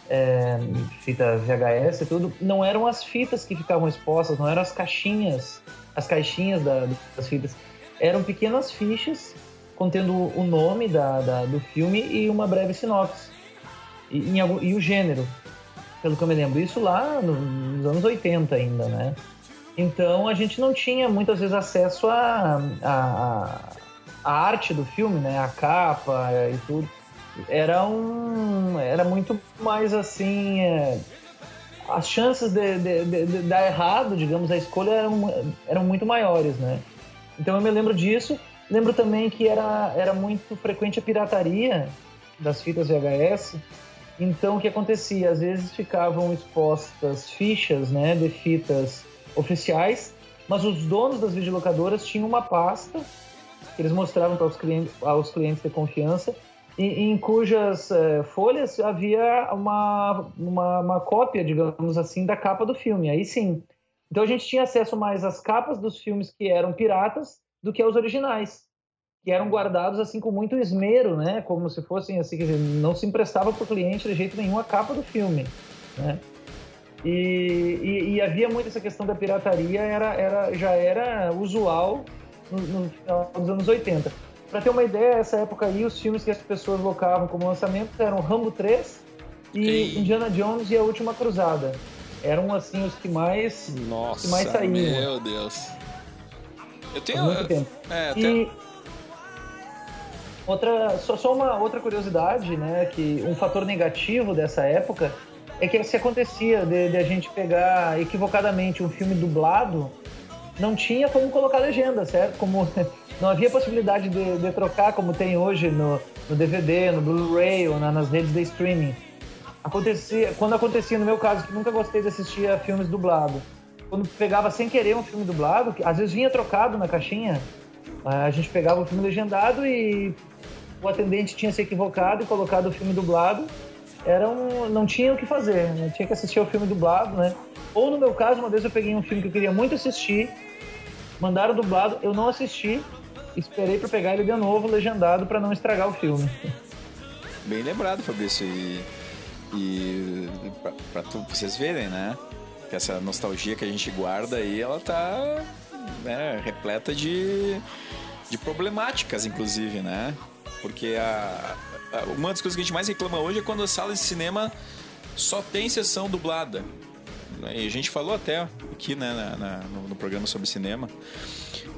é, fita VHS e tudo, não eram as fitas que ficavam expostas, não eram as caixinhas, as caixinhas da- das fitas. Eram pequenas fichas contendo o nome da, da- do filme e uma breve sinopse. E, em e o gênero, pelo que eu me lembro. Isso lá no- nos anos 80 ainda, né? Então a gente não tinha muitas vezes acesso à a, a, arte do filme, né? A capa e tudo. Era um. Era muito mais assim. é, as chances de, de, de- de dar errado, digamos, a escolha eram, eram muito maiores, né? Então eu me lembro disso. Lembro também que era, era muito frequente a pirataria das fitas VHS. Então o que acontecia? Às vezes ficavam expostas fichas né, de fitas oficiais, mas os donos das videolocadoras tinham uma pasta que eles mostravam para os clientes, aos clientes de confiança, e, em cujas eh, folhas havia uma, uma, uma cópia, digamos assim, da capa do filme. Aí sim. Então a gente tinha acesso mais às capas dos filmes que eram piratas do que aos originais, que eram guardados assim com muito esmero, né? Como se fossem assim, dizer, não se emprestava para o cliente de jeito nenhum a capa do filme, né? E, e, e havia muito essa questão da pirataria, era, era, já era usual no, no final dos anos 80. Para ter uma ideia, essa época aí, os filmes que as pessoas locavam como lançamento eram Rambo 3 e Ei. Indiana Jones e A Última Cruzada. Eram, assim, os que mais, os Nossa. que mais saíam. Meu Deus. Eu Há tenho. muito tempo. É, até- E outra, só, só uma outra curiosidade, né, que um fator negativo dessa época é que se acontecia de, de a gente pegar equivocadamente um filme dublado, não tinha como colocar legenda, certo? Como não havia possibilidade de, de trocar como tem hoje no, no DVD, no Blu-ray ou na- nas redes de streaming. Acontecia, quando acontecia no meu caso, que nunca gostei de assistir a filmes dublados, quando pegava sem querer um filme dublado, que às vezes vinha trocado na caixinha, a gente pegava o filme legendado e o atendente tinha se equivocado e colocado o filme dublado. Era um, não tinha o que fazer, né? tinha que assistir ao filme dublado, né? Ou no meu caso, uma vez eu peguei um filme que eu queria muito assistir, mandaram dublado, eu não assisti, esperei para pegar ele de novo legendado para não estragar o filme. Bem lembrado, Fabrício. E, e tu- vocês verem, né? Que essa nostalgia que a gente guarda aí, ela tá né, repleta de, de problemáticas, inclusive, né? Porque a, a- uma das coisas que a gente mais reclama hoje é quando a sala de cinema só tem sessão dublada. E a gente falou até aqui né, na- na- no, no programa sobre cinema.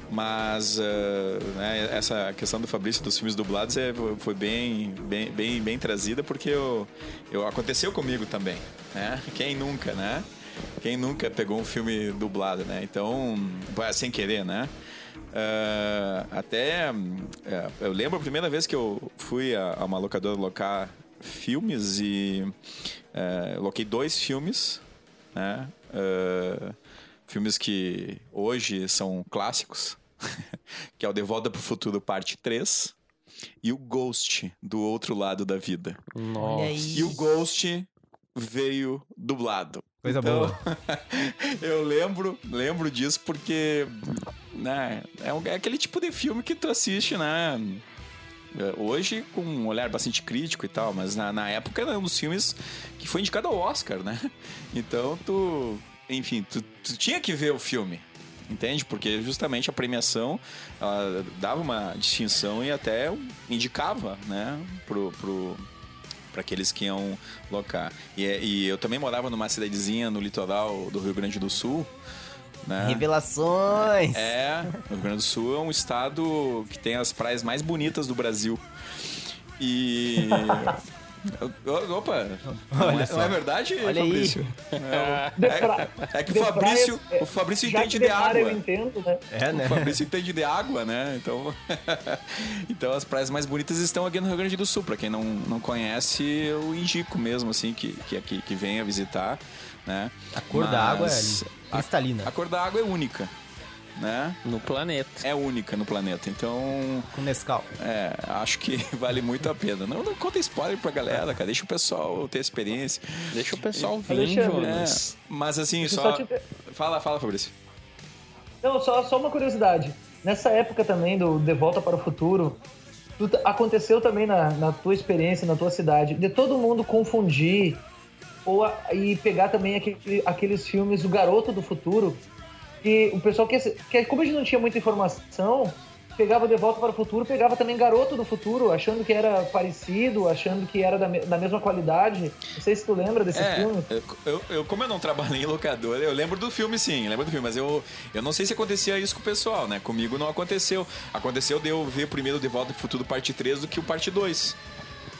Mas ah, né, essa questão do Fabrício dos filmes dublados é, foi bem, bem, bem, bem trazida porque eu, eu, aconteceu comigo também. Né? Quem nunca, né? Quem nunca pegou um filme dublado, né? Então, vai, sem querer, né? Ah, até é, eu lembro a primeira vez que eu fui a, a uma locadora locar filmes e é, eu loquei dois filmes, né? Ah, filmes que hoje são clássicos, que é o De Volta para o Futuro Parte 3 e o Ghost do outro lado da vida. Nossa. E o Ghost veio dublado. Coisa Então, boa. eu lembro, lembro disso porque né, é, um- é aquele tipo de filme que tu assiste, né? é, Hoje com um olhar bastante crítico e tal, mas na, na época era um dos filmes que foi indicado ao Oscar, né? Então tu, enfim, tu, tu tinha que ver o filme, entende? Porque justamente a premiação dava uma distinção e até indicava, né? Pro, pro, para aqueles que iam locar. E, é- e eu também morava numa cidadezinha no litoral do Rio Grande do Sul. Né? Revelações! É, o Rio Grande do Sul é um estado que tem as praias mais bonitas do Brasil. E. Opa! Não Olha é, não é verdade, Olha. Fabrício? De pra- É, é que o Fabrício, o Fabrício entende de eu água. entendo, né? É, né? O Fabrício entende de água, né? Então, então as praias mais bonitas estão aqui no Rio Grande do Sul. Pra quem não, não conhece, eu indico mesmo, assim, que, que, que, venha visitar, né? A cor da água é Mas cristalina. A cor da água é única, né? No planeta. É única no planeta. Então, Com Nescau. é, acho que vale muito a pena. Não, não conta spoiler pra galera, cara. Deixa o pessoal ter experiência. Deixa o pessoal vir, É, Jonas. mas assim, Deixa só... só te- Fala, fala, Fabrício. Não, só, só uma curiosidade. Nessa época também do De Volta para o Futuro, aconteceu também na, na tua experiência, na tua cidade, de todo mundo confundir ou a- e pegar também aquele- aqueles filmes do Garoto do Futuro, que o pessoal que, que como a gente não tinha muita informação, pegava De Volta para o Futuro, pegava também Garoto do Futuro, achando que era parecido, achando que era da, me- da mesma qualidade. Não sei se tu lembra desse É, filme. eu, eu- como eu não trabalhei em locadora, eu lembro do filme sim, lembro do filme, mas eu, eu não sei se acontecia isso com o pessoal, né? Comigo não aconteceu. Aconteceu de eu ver primeiro De Volta pro Futuro parte 3 do que o parte 2.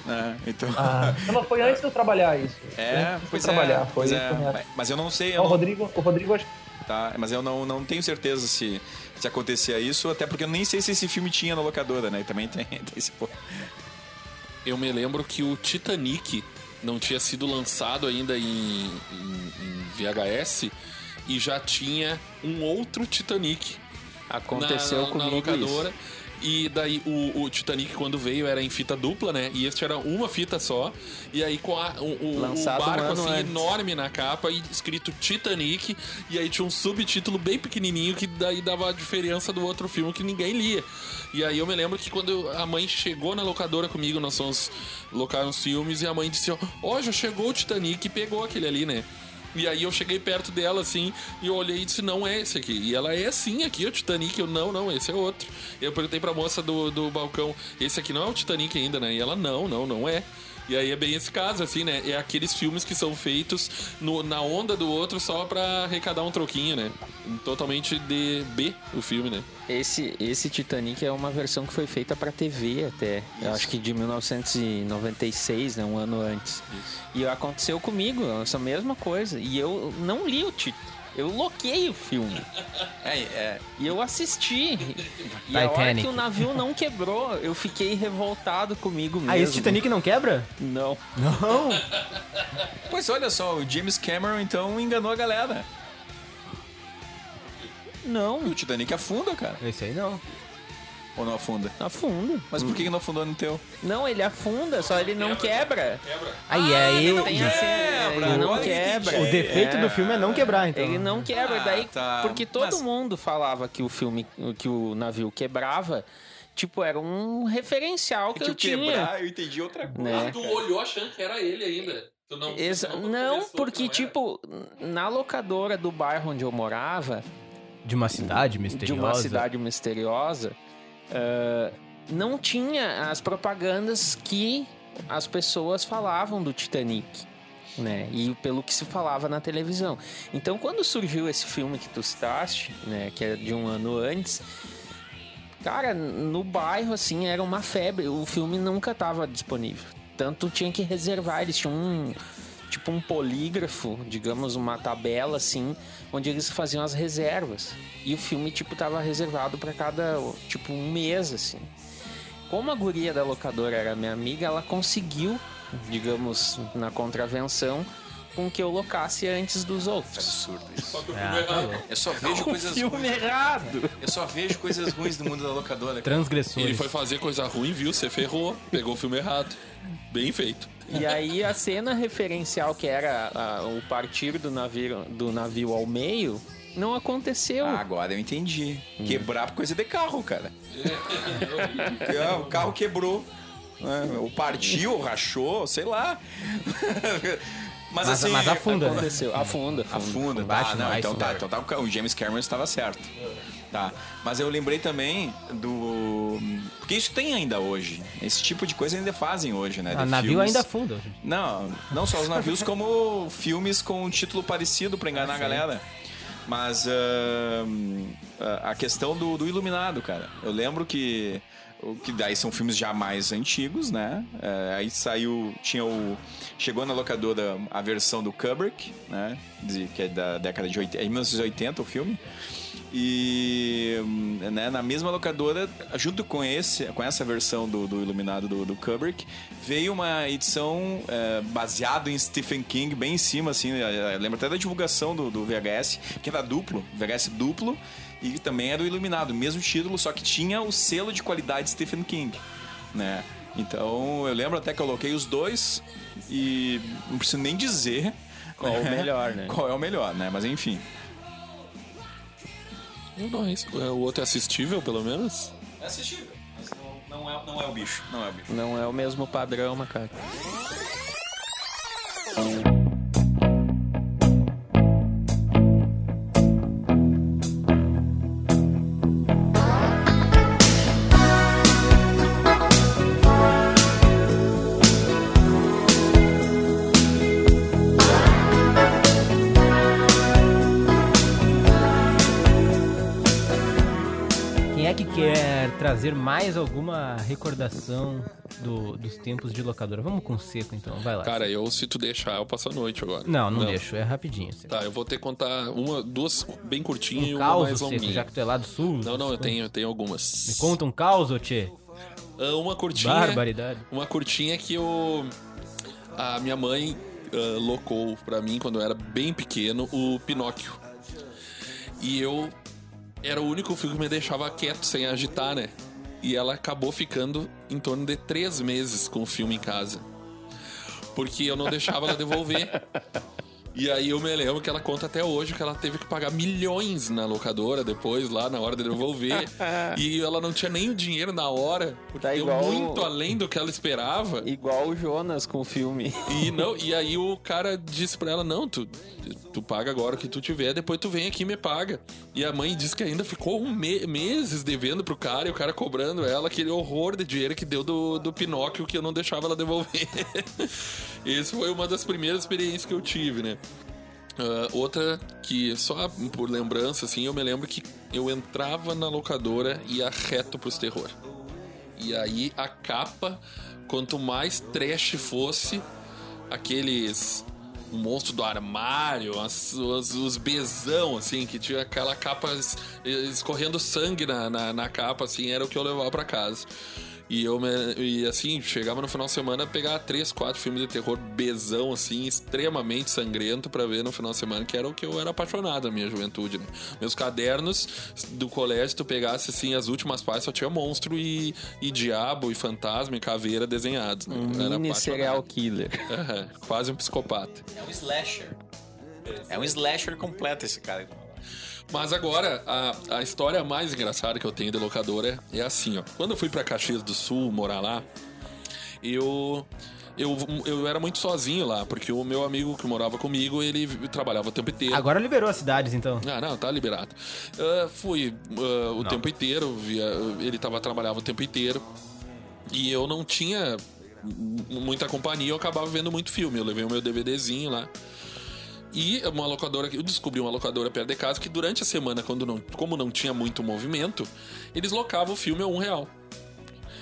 Né? Então. Ah, não, foi antes de eu trabalhar isso. Foi É, antes pois trabalhar. é, Foi pois isso é. Mas eu não sei, eu o não, Rodrigo, o Rodrigo acho tá? Mas eu não, não tenho certeza se, se acontecia isso, até porque eu nem sei se esse filme tinha na locadora, né? E também tem, tem esse ponto. Eu me lembro que o Titanic não tinha sido lançado ainda em, em- em VHS e já tinha um outro Titanic Aconteceu na, na comigo locadora. isso. E daí o, o Titanic, quando veio, era em fita dupla, né? E este era uma fita só. E aí com a- o, o- um barco ano assim, antes. enorme na capa e escrito Titanic. E aí tinha um subtítulo bem pequenininho que daí dava a diferença do outro filme que ninguém lia. E aí eu me lembro que quando a mãe chegou na locadora comigo, nós fomos locar uns filmes e a mãe disse: Ó, ó, já chegou o Titanic e pegou aquele ali, né? E aí eu cheguei perto dela assim e eu olhei e disse, não é esse aqui. E ela é sim aqui, o Titanic. Eu, não, não, esse é outro. Eu perguntei pra moça do, do balcão, esse aqui não é o Titanic ainda, né? E ela, não, não, não é. E aí é bem esse caso, assim, né? É aqueles filmes que são feitos no- na onda do outro só pra arrecadar um troquinho, né? Totalmente de B o filme, né? Esse, esse Titanic é uma versão que foi feita pra TV até. Eu acho que de 1996, né? Um ano antes. E aconteceu comigo, essa mesma coisa. E eu não li o título. Eu loquei o filme. É, é. E eu assisti. E a hora que o navio não quebrou, eu fiquei revoltado comigo mesmo. Ah, esse Titanic não quebra? Não. Não. Pois olha só, o James Cameron então enganou a galera. Não. O Titanic afunda, cara. Esse aí não. Ou não afunda? Afunda. Mas por que que não afundou no teu? Não, ele afunda, só ele não quebra. Aí, aí. Não tem assim, quebra, ele não agora eu quebra. O defeito do filme é não quebrar, então. Ele não quebra, Ah, daí tá. porque todo Mas- mundo falava que o filme, que o navio quebrava, tipo era um referencial que, que eu tinha. quebrar, eu entendi outra coisa. Né? Tu olhou achando que era ele ainda. Tu não, Exa- tu não, porque que não era. tipo na locadora do bairro onde eu morava, De uma cidade de misteriosa. uma cidade misteriosa, ah, não tinha as propagandas que as pessoas falavam do Titanic. Né? E pelo que se falava na televisão. Então, quando surgiu esse filme que tu citaste, né, que é de um ano antes, cara, no bairro assim era uma febre. O filme nunca estava disponível. Tanto tinha que reservar. Eles tinham um tipo um polígrafo, digamos, uma tabela assim, onde eles faziam as reservas. E o filme tipo tava reservado para cada tipo um mês assim. Como a guria da locadora era minha amiga, ela conseguiu, digamos, na contravenção, com que eu locasse antes dos outros. Absurdo isso. Ah, tá. Eu só vejo Um coisas filme ruins. errado. Eu só vejo coisas ruins do mundo da locadora. cara. Transgressores. Ele foi fazer coisa ruim, viu? Você ferrou, pegou o filme errado. Bem feito. E aí a cena referencial que era a- o partir do navio, do navio ao meio não aconteceu. Ah, agora eu entendi. Quebrar por coisa de carro, cara. É, o carro quebrou. né? Ou partiu, ou rachou, sei lá. Mas, Mas- assim. mas afunda, né? aconteceu. Afunda, afunda. Afunda, Embaixo tá, não, então tá, então tá, o James Cameron estava certo. Tá. Mas eu lembrei também do. Porque isso tem ainda hoje. Esse tipo de coisa ainda fazem hoje, né? A De navio filmes- ainda afunda. Não, não só os navios, como filmes com um título parecido pra enganar a galera. Mas a a questão do, do Iluminado, cara. Eu lembro que. O que daí são filmes já mais antigos, né? É, aí saiu. Tinha o. Chegou na locadora a versão do Kubrick, né? de- que é da década de 80, é de 1980 o filme. E né, na mesma locadora, junto com esse, com essa versão do, do Iluminado do, do Kubrick, veio uma edição é, baseada em Stephen King, bem em cima, assim. é, é, Lembra até da divulgação do, do VHS, que era duplo, VHS duplo, e também era o Iluminado, mesmo título, só que tinha o selo de qualidade Stephen King, né? Então eu lembro até que eu coloquei os dois e não preciso nem dizer Qual o melhor, né? qual é o melhor, né? Mas enfim. Não, é. É, O outro é assistível, pelo menos? É assistível, mas não, é, não é o bicho. Não é o bicho. Não é o mesmo padrão, cara. Trazer mais alguma recordação do- dos tempos de locadora? Vamos com seco então, vai lá. Cara, eu, se tu deixar, eu passo a noite agora. não, não, deixo, é rapidinho. Seco. Tá, eu vou ter que contar uma, duas bem curtinhas e Um uma caos, mais seco, longuinha. já que tu é lá do sul. Não, não, eu tenho, eu tenho algumas. Me conta um caos, tchê. Ah, Uma curtinha. Barbaridade. Uma curtinha que eu. A minha mãe ah, locou pra mim quando eu era bem pequeno o Pinóquio. E eu. Era o único filme que me deixava quieto, sem agitar, né? E ela acabou ficando em torno de três meses com o filme em casa. Porque eu não deixava ela devolver. E aí eu me lembro que ela conta até hoje que ela teve que pagar milhões na locadora depois, lá na hora de devolver. e ela não tinha nem o dinheiro na hora, porque Tá deu igual- muito além do que ela esperava. Igual o Jonas com o filme. E, não, e aí o cara disse pra ela, não, tu, tu paga agora o que tu tiver, depois tu vem aqui e me paga. E a mãe disse que ainda ficou um me- meses devendo pro cara e o cara cobrando ela aquele horror de dinheiro que deu do, do Pinóquio que eu não deixava ela devolver. Esse foi uma das primeiras experiências que eu tive, né? Ah, outra que, só por lembrança, assim, eu me lembro que eu entrava na locadora e ia reto pros terror. E aí a capa, quanto mais trash fosse, aqueles o monstro do armário, as, os, os bezão, assim, que tinha aquela capa es- escorrendo sangue na, na, na capa, assim, era o que eu levava pra casa. E eu, me- e assim, chegava no final de semana pegar três, quatro filmes de terror bezão, assim, extremamente sangrento pra ver no final de semana, que era o que eu era apaixonado na minha juventude. né? Meus cadernos do colégio, tu pegasse, assim, as últimas páginas, só tinha monstro e, e diabo, e fantasma, e caveira desenhados. Né? Um era mini serial killer. Quase um psicopata. É um slasher. É um slasher completo esse cara. Mas agora, a, a história mais engraçada que eu tenho de locadora é assim, ó. Quando eu fui pra Caxias do Sul morar lá, eu. Eu, eu era muito sozinho lá, porque o meu amigo que morava comigo, ele trabalhava o tempo inteiro. Agora liberou as cidades, então. Ah, não, tá liberado. Ah, fui ah, o tempo inteiro, via, ele tava, trabalhava o tempo inteiro. E eu não tinha muita companhia, eu acabava vendo muito filme. Eu levei o meu DVDzinho lá. E uma locadora, eu descobri uma locadora perto de casa que durante a semana, quando não, como não tinha muito movimento, eles locavam o filme a um real.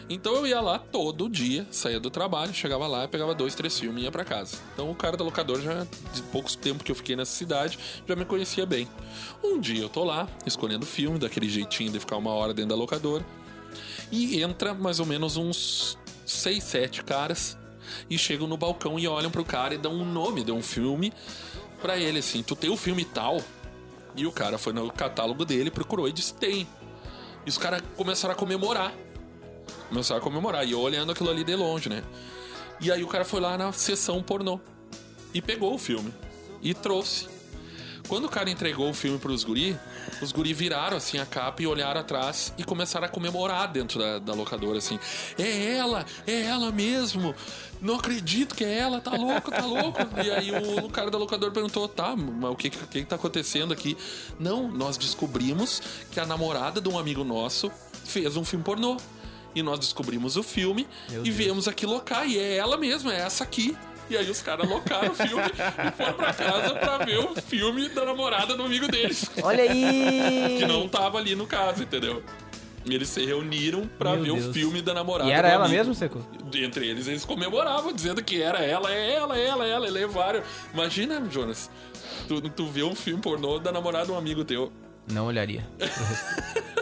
Então eu ia lá todo dia, saía do trabalho, chegava lá, pegava dois, três filmes e ia pra casa. Então o cara da locadora já, de poucos tempo que eu fiquei nessa cidade, já me conhecia bem. Um dia eu tô lá, escolhendo filme, daquele jeitinho de ficar uma hora dentro da locadora. E entra mais ou menos uns seis, sete caras e chegam no balcão e olham pro cara e dão um nome, dão um filme pra ele, assim, tu tem o filme tal? E o cara foi no catálogo dele, procurou e disse, tem. E os caras começaram a comemorar. Começaram a comemorar. E eu olhando aquilo ali de longe, né? E aí o cara foi lá na sessão pornô. E pegou o filme. E trouxe. Quando o cara entregou o filme pros guri, os guri viraram assim a capa e olharam atrás e começaram a comemorar dentro da, da locadora, assim. É ela, é ela mesmo. Não acredito que é ela, tá louco, tá louco. E aí o, o cara da locadora perguntou: tá, mas o que, que, que tá acontecendo aqui? Não, nós descobrimos que a namorada de um amigo nosso fez um filme pornô. E nós descobrimos o filme Meu e Deus. viemos aqui locar. E é ela mesma, é essa aqui. E aí os caras locaram o filme e foram pra casa pra ver o filme da namorada do amigo deles. Olha aí! Que não tava ali no caso, entendeu? E eles se reuniram pra Meu ver Deus. o filme da namorada E era ela amigo. mesmo, Seco? Entre eles, eles comemoravam, dizendo que era ela, é ela, é ela, é ela. E levaram. Imagina, Jonas, tu, tu vê um filme pornô da namorada de um amigo teu. Não olharia.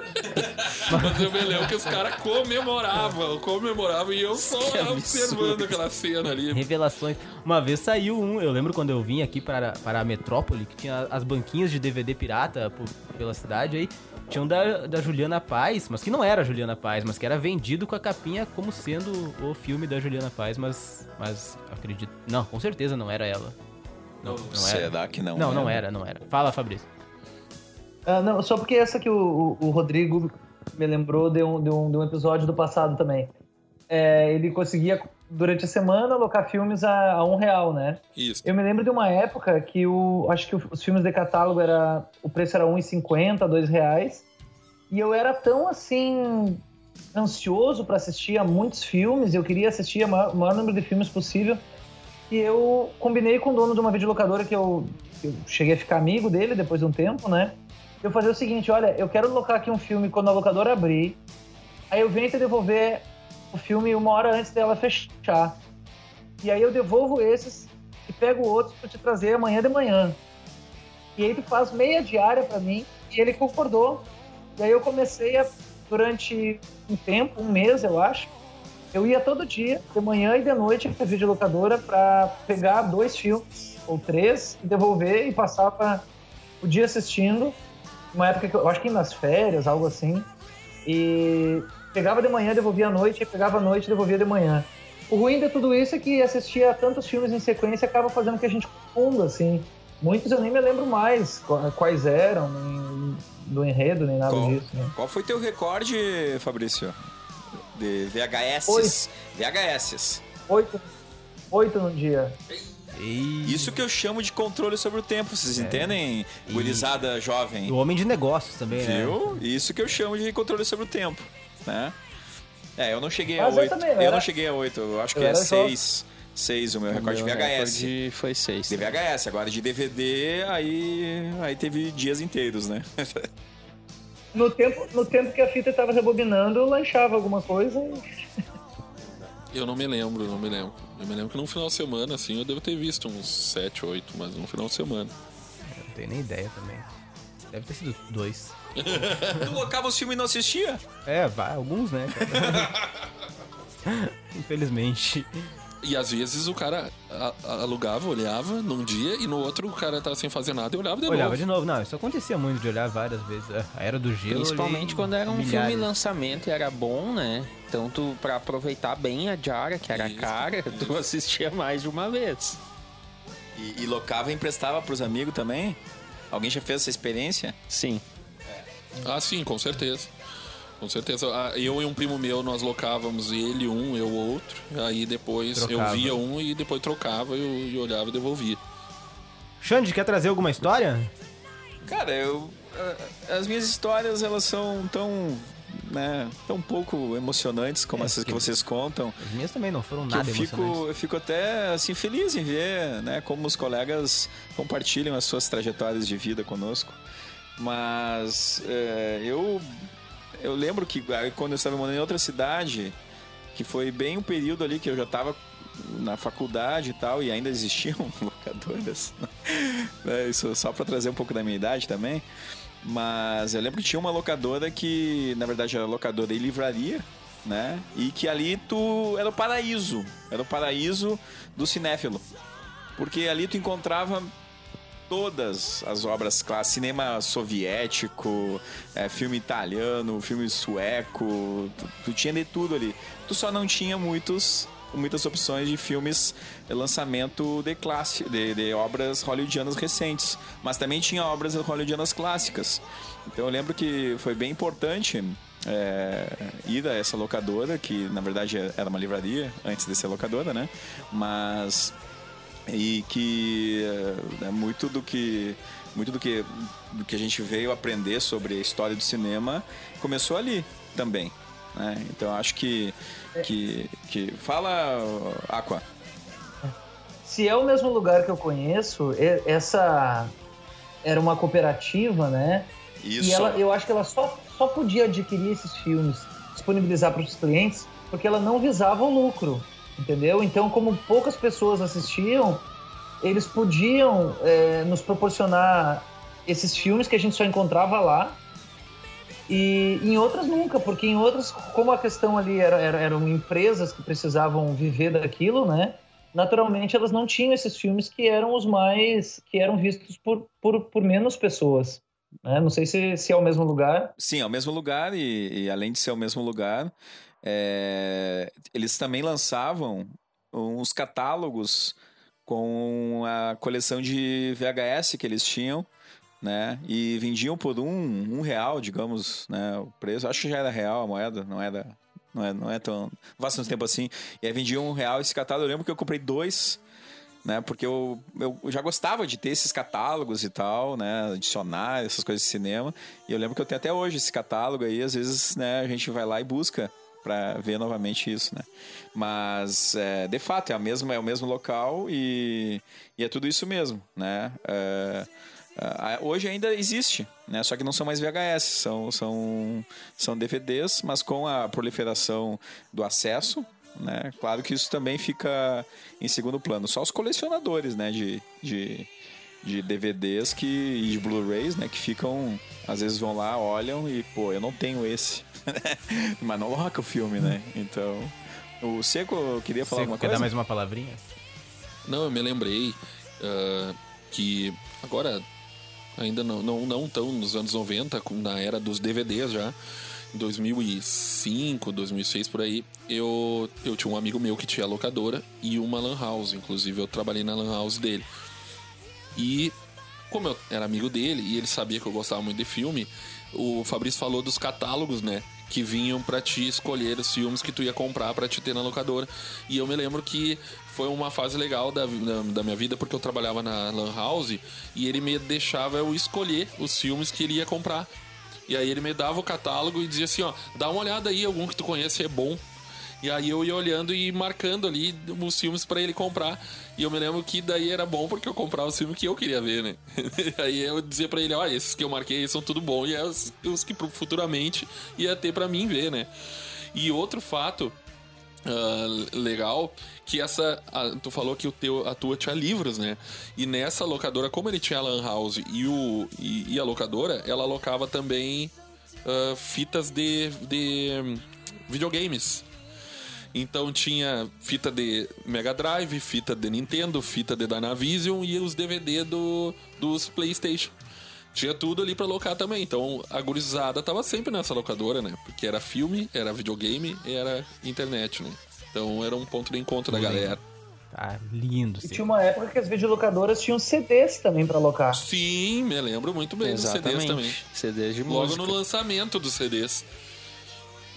Mas eu me lembro que os caras comemoravam, comemoravam e eu só observando aquela cena ali. Revelações. Uma vez saiu um, eu lembro quando eu vim aqui para, para a metrópole, que tinha as banquinhas de DVD pirata por- pela cidade aí. Tinha um da, da Juliana Paz, mas que não era a Juliana Paz, mas que era vendido com a capinha como sendo o filme da Juliana Paz, mas, mas acredito. Não, com certeza não era ela. Não, não era. Será que não? Não, não é? era, não era. Fala, Fabrício. Ah, não, só porque essa que o, o- o Rodrigo me lembrou de um, de um, de um episódio do passado também. É, ele conseguia, durante a semana, alocar filmes a, a um real, né? Isso. Eu me lembro de uma época que o, acho que os filmes de catálogo era o preço era R$ 1,50, 2 reais. E eu era tão assim ansioso para assistir a muitos filmes, eu queria assistir o maior, maior número de filmes possível. E eu combinei com o dono de uma videolocadora que eu, eu cheguei a ficar amigo dele depois de um tempo, né? Eu fazer o seguinte, olha, eu quero alocar aqui um filme quando a locadora abrir, aí eu venho te devolver o filme uma hora antes dela fechar. E aí eu devolvo esses e pego outros para te trazer amanhã de manhã. E aí tu faz meia diária para mim e ele concordou. E aí eu comecei a, durante um tempo, um mês eu acho, eu ia todo dia, de manhã e de noite, para a videolocadora para pegar dois filmes ou três e devolver e passar para o dia assistindo. Uma época que eu, eu acho que nas férias, algo assim. E pegava de manhã, devolvia à noite, pegava à noite e devolvia de manhã. O ruim de tudo isso é que assistir a tantos filmes em sequência acaba fazendo que a gente confunda, assim. Muitos eu nem me lembro mais qua- quais eram, nem do enredo, nem nada Qual, disso. Né? qual foi teu recorde, Fabrício? De VHS? VHS. Oito, oito no dia. E... Isso que eu chamo de controle sobre o tempo, vocês entendem? E- Gurizada jovem. O homem de negócios também, né? Viu? Isso que eu chamo de controle sobre o tempo, né? É, eu não cheguei a Mas eu 8. também, eu Eu era- não cheguei a 8, eu acho que eu é era só- 6. 6 o meu recorde de Meu VHS. recorde foi seis. De VHS, agora de DVD, aí, aí teve dias inteiros, né? No tempo, no tempo que a fita estava rebobinando, eu lanchava alguma coisa e Eu não me lembro, não me lembro. Eu me lembro que num final de semana, assim, eu devo ter visto uns 7, 8, mas num final de semana. Não tenho nem ideia também. Deve ter sido dois. tu colocava os filmes e não assistia? É, vai, alguns, né? Infelizmente. E às vezes o cara alugava, olhava num dia e no outro o cara tava sem fazer nada e olhava de Olhava novo. de novo. Não, isso acontecia muito de olhar várias vezes. É, A Era do Gelo. eu Principalmente quando era um milhares. filme lançamento e era bom, né? Então tu, pra aproveitar bem a diária, que era Isso. cara, tu assistia mais de uma vez. E, e locava e emprestava pros amigos também? Alguém já fez essa experiência? Sim. Ah, sim, com certeza. Com certeza. Ah, Eu e um primo meu, nós locávamos ele um, eu outro. Aí depois Trocava. eu via um e depois trocava e, e olhava e devolvia. Xande, quer trazer alguma história? Cara, eu. As minhas histórias, elas são tão. Né, tão pouco emocionantes como É, essas que vocês contam. As minhas também não foram que eu nada fico, emocionantes. eu fico até assim feliz em ver, né, como os colegas compartilham as suas trajetórias de vida conosco. Mas é, eu eu lembro que ah, quando eu estava morando em outra cidade, que foi bem um período ali que eu já estava na faculdade e tal, e ainda existiam locadoras. né, Isso só para trazer um pouco da minha idade também. Mas eu lembro que tinha uma locadora que, na verdade, era locadora e livraria, né? E que ali tu era o paraíso, era o paraíso do cinéfilo. Porque ali tu encontrava todas as obras clássicas, cinema soviético, é, filme italiano, filme sueco, tu, tu tinha de tudo ali. Tu só não tinha muitos muitas opções de filmes de lançamento de classe, de, de obras hollywoodianas recentes, mas também tinha obras hollywoodianas clássicas. Então eu lembro que foi bem importante é, ir a essa locadora, que na verdade era uma livraria antes de ser locadora, né? Mas e que é, muito do que muito do que do que a gente veio aprender sobre a história do cinema começou ali também né? então acho que que que fala Aqua se é o mesmo lugar que eu conheço essa era uma cooperativa né Isso. e ela eu acho que ela só só podia adquirir esses filmes disponibilizar para os clientes porque ela não visava o lucro entendeu? Então, como poucas pessoas assistiam, eles podiam é, nos proporcionar esses filmes que a gente só encontrava lá e em outras nunca, porque em outras, como a questão ali era, era, eram empresas que precisavam viver daquilo, né? Naturalmente elas não tinham esses filmes que eram os mais que eram vistos por, por, por menos pessoas. Né? Não sei se, se é o mesmo lugar. Sim, é o mesmo lugar e, e além de ser o mesmo lugar, é, eles também lançavam uns catálogos com a coleção de VHS que eles tinham, né? E vendiam por um, um real, digamos, né? O preço. Acho que já era real a moeda, não era. Não é, não é tão. Faz tanto tempo assim. E aí vendiam um real esse catálogo. Eu lembro que eu comprei dois né? Porque eu, eu já gostava de ter esses catálogos e tal, né? Adicionar essas coisas de cinema. E eu lembro que eu tenho até hoje esse catálogo aí, às vezes, né, a gente vai lá e busca para ver novamente isso, né? Mas, é, de fato, é, a mesma, é o mesmo local e, e é tudo isso mesmo, né? É, hoje ainda existe, né? Só que não são mais VHS, são, são, são DVDs, mas com a proliferação do acesso, né? Claro que isso também fica em segundo plano. Só os colecionadores, né? De, de, de DVDs que, e de Blu-rays, né? Que ficam, às vezes vão lá, olham e, pô, eu não tenho esse. Mas não loca o filme, né? Então. O Seco queria falar Seco, alguma quer coisa? dar mais uma palavrinha? Não, eu me lembrei uh, que agora, ainda não, não, não tão nos anos 90, na era dos DVDs já, em 2005, 2006 por aí, eu, eu tinha um amigo meu que tinha locadora e uma lan house, inclusive eu trabalhei na lan house dele. E como eu era amigo dele e ele sabia que eu gostava muito de filme, o Fabrício falou dos catálogos, né? Que vinham para te escolher os filmes que tu ia comprar para te ter na locadora. E eu me lembro que foi uma fase legal da, da, da, minha vida, porque eu trabalhava na Lan House e ele me deixava eu escolher os filmes que ele ia comprar. E aí ele me dava o catálogo e dizia assim: ó, dá uma olhada aí, algum que tu conhece é bom. E aí eu ia olhando e marcando ali os filmes para ele comprar. E eu me lembro que daí era bom porque eu comprava os filmes que eu queria ver, né? aí eu dizia para ele, ó, esses que eu marquei são tudo bom e é os, os que futuramente ia ter para mim ver, né? E outro fato Uh, legal que essa a, tu falou que o teu a tua tinha livros né e nessa locadora como ele tinha a lan house e o e, e a locadora ela alocava também uh, fitas de, de um, videogames então tinha fita de Mega Drive, fita de Nintendo, fita de Dynavision e os DVD do, dos PlayStation. Tinha tudo ali pra locar também. Então a gurizada tava sempre nessa locadora, né? Porque era filme, era videogame e era internet, né? Então era um ponto de encontro da galera. Tá lindo. E tinha uma época que as videolocadoras tinham CDs também pra alocar. Sim, me lembro muito bem dos CDs Exatamente. também. CDs de Logo música. no lançamento dos CDs.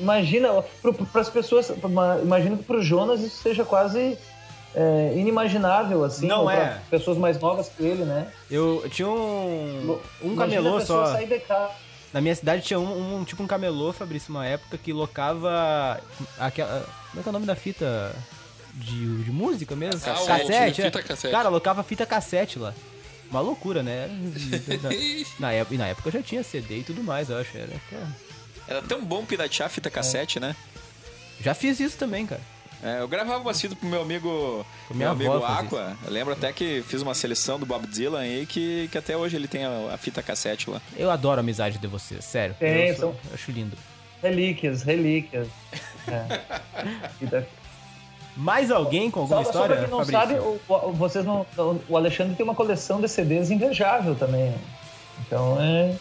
Imagina, para as pessoas, imagino que para o Jonas isso seja quase é, inimaginável, assim. Não é. Pessoas mais novas que ele, né? Eu tinha um, um Imagina camelô só. sair de casa. Na minha cidade tinha um, um- tipo um camelô, Fabrício, uma época que locava aquela. Como é que é o nome da fita de, de música mesmo? Ah, o- cassete, fita é. cassete. Cara, locava fita cassete lá. Uma loucura, né? na, na época, e na época já tinha CD e tudo mais, eu acho. Era, Era tão bom piratear fita cassete, né? já fiz isso também, cara. É, eu gravava uma fita pro meu amigo, minha meu amigo Aqua. Eu lembro até que fiz uma seleção do Bob Dylan aí que, que até hoje ele tem a, a fita cassete lá. Eu adoro a amizade de vocês, sério. Tem, eu, sou- eu acho lindo. Relíquias, relíquias. É. Mais alguém com alguma Só, só história? pra quem não Fabrício? sabe, o, o- vocês não, o Alexandre tem uma coleção de CDs invejável também. Então, é,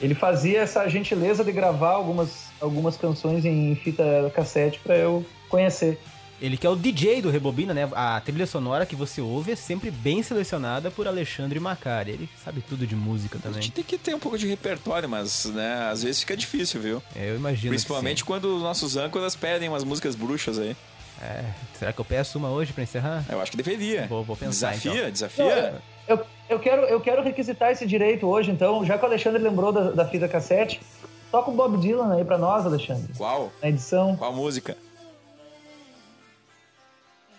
ele fazia essa gentileza de gravar algumas, algumas canções em fita cassete pra eu conhecer. Ele que é o DJ do Rebobina, né? A trilha sonora que você ouve é sempre bem selecionada por Alexandre Macari. Ele sabe tudo de música A também. gente tem que ter um pouco de repertório, mas, né, às vezes fica difícil, viu? Eu imagino. que Principalmente quando os nossos âncoras pedem umas músicas bruxas aí. É, será que eu peço uma hoje pra encerrar? Eu acho que deveria. Vou- vou pensar, Desafia, então. desafia. Eu, eu, quero, eu quero requisitar esse direito hoje, então, já que o Alexandre lembrou da, da fita cassete, toca o Bob Dylan aí pra nós, Alexandre, Qual? na edição. Qual música?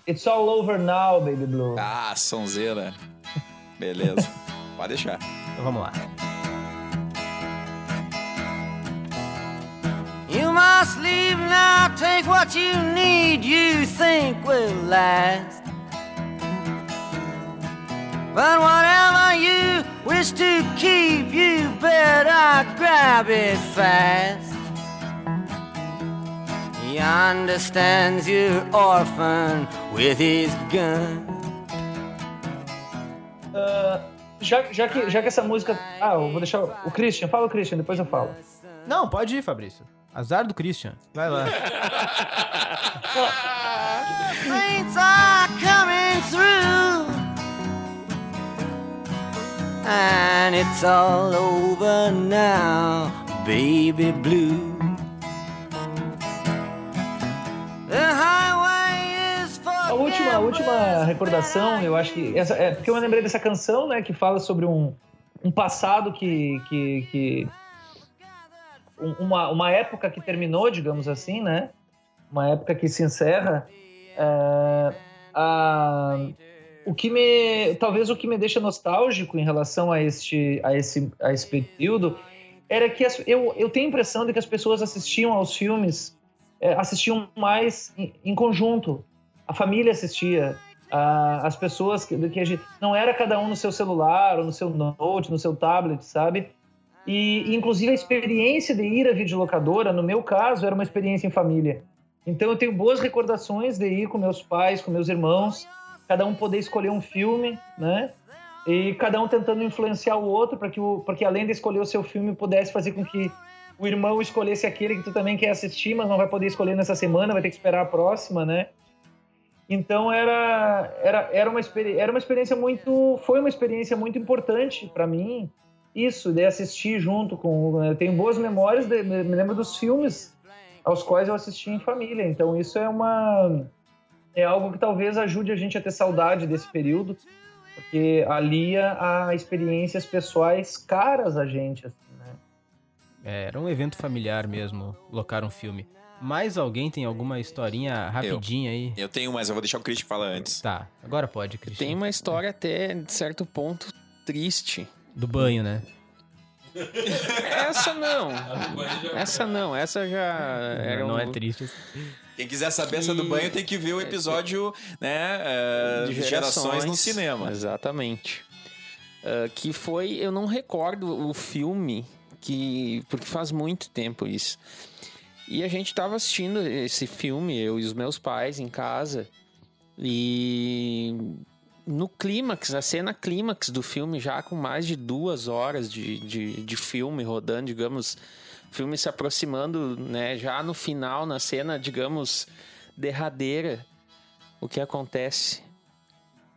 It's all over now, baby blue. Ah, sonzeira. Beleza. Pode deixar. Então vamos lá. You must leave now, take what you need, you think will last. But whatever you wish to keep, you better grab it fast. He understands your orphan with his gun. Ah, já, já, que, já que essa música. Ah, eu vou deixar. O Christian, fala o Christian, depois eu falo. Não, pode ir, Fabrício. Azar do Christian. Vai lá. Saints are coming through. And it's all over now, baby blue. The highway is for A última, a última recordação, eu acho que. Essa, é porque eu me lembrei dessa canção, né? Que fala sobre um, um passado que. que, que um- uma, uma época que terminou, digamos assim, né? Uma época que se encerra. É, a, o que me. Talvez o que me deixa nostálgico em relação a este, a esse, a esse período era que as- eu, eu tenho a impressão de que as pessoas assistiam aos filmes, é, assistiam mais em, em conjunto. A família assistia, a- as pessoas que, que gente, não era cada um no seu celular ou no seu note, no seu tablet, sabe? E e, inclusive a experiência de ir à videolocadora, no meu caso, era uma experiência em família. Então eu tenho boas recordações de ir com meus pais, com meus irmãos, cada um poder escolher um filme, né? E cada um tentando influenciar o outro para que, o, que além de escolher o seu filme, pudesse fazer com que o irmão escolhesse aquele que tu também quer assistir, mas não vai poder escolher nessa semana, vai ter que esperar a próxima, né? Então era era, era uma era uma experiência muito foi uma experiência muito importante para mim isso de assistir junto com eu tenho boas memórias de, me lembro dos filmes aos quais eu assisti em família então isso é uma é algo que talvez ajude a gente a ter saudade desse período porque alia a experiências pessoais caras a gente assim, né? É, era um evento familiar mesmo, locar um filme. Mais alguém tem alguma historinha rapidinha aí? Eu tenho, mas eu vou deixar o Christian falar antes. Tá, agora pode, Christian. Tem uma história até, de certo ponto, triste. Do banho, né? Essa não. Essa não, essa já era não um- é triste. Quem quiser saber essa do banho tem que ver o episódio, né, é, de gerações no cinema. Exatamente. Ah, que foi, eu não recordo o filme, que porque faz muito tempo isso. E a gente tava assistindo esse filme, eu e os meus pais em casa. E no clímax, a cena clímax do filme, já com mais de duas horas de, de, de filme rodando, digamos, filme se aproximando, né, já no final, na cena, digamos, derradeira, o que acontece?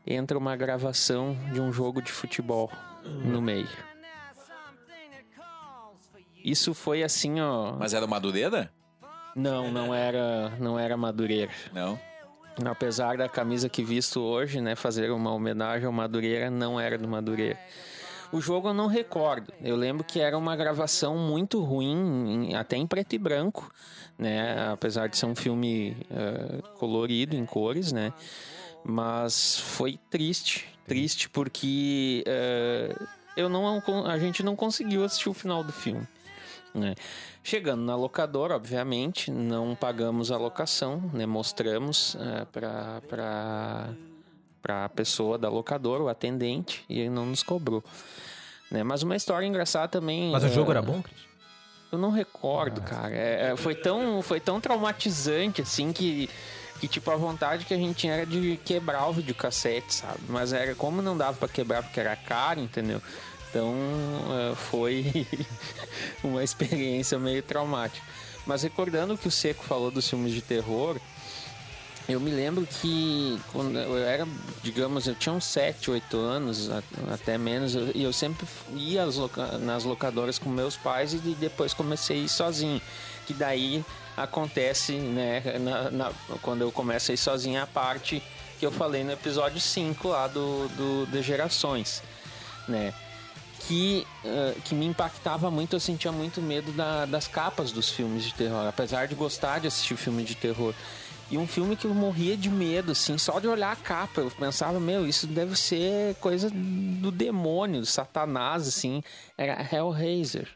Entra uma gravação de um jogo de futebol no meio. Isso foi assim, ó. Mas era Madureira? Não, não era, não era Madureira. Não. Apesar da camisa que visto hoje, né, fazer uma homenagem ao Madureira, não era do Madureira. O jogo eu não recordo. Eu lembro que era uma gravação muito ruim, até em preto e branco, né? Apesar de ser um filme eh, colorido em cores, né? Mas foi triste, triste porque eh, eu não, a gente não conseguiu assistir o final do filme. Né? Chegando na locadora, obviamente, não pagamos a locação, né? mostramos uh, para a pessoa da locadora, o atendente, e ele não nos cobrou. Né? Mas uma história engraçada também. Mas o eh, jogo era bom, Christian? Eu não recordo, cara. É, é, foi, tão, foi tão traumatizante, assim, que, que, tipo, a vontade que a gente tinha era de quebrar o videocassete, sabe? Mas era como não dava pra quebrar porque era caro, entendeu? Então, é, foi uma experiência meio traumática. Mas recordando o que o Seco falou dos filmes de terror, eu me lembro que quando eu era, digamos, eu tinha uns 7, 8 anos, até menos, e eu sempre ia nas locadoras com meus pais e depois comecei a ir sozinho. Que daí acontece, né, na- na- quando eu começo a ir sozinho, a parte que eu falei no episódio 5 lá do, do de Gerações, né? Que, eh, que me impactava muito, eu sentia muito medo da- das capas dos filmes de terror, apesar de gostar de assistir filme de terror. E um filme que eu morria de medo, assim, só de olhar a capa. Eu pensava, meu, isso deve ser coisa do demônio, do satanás, assim. Era Hellraiser.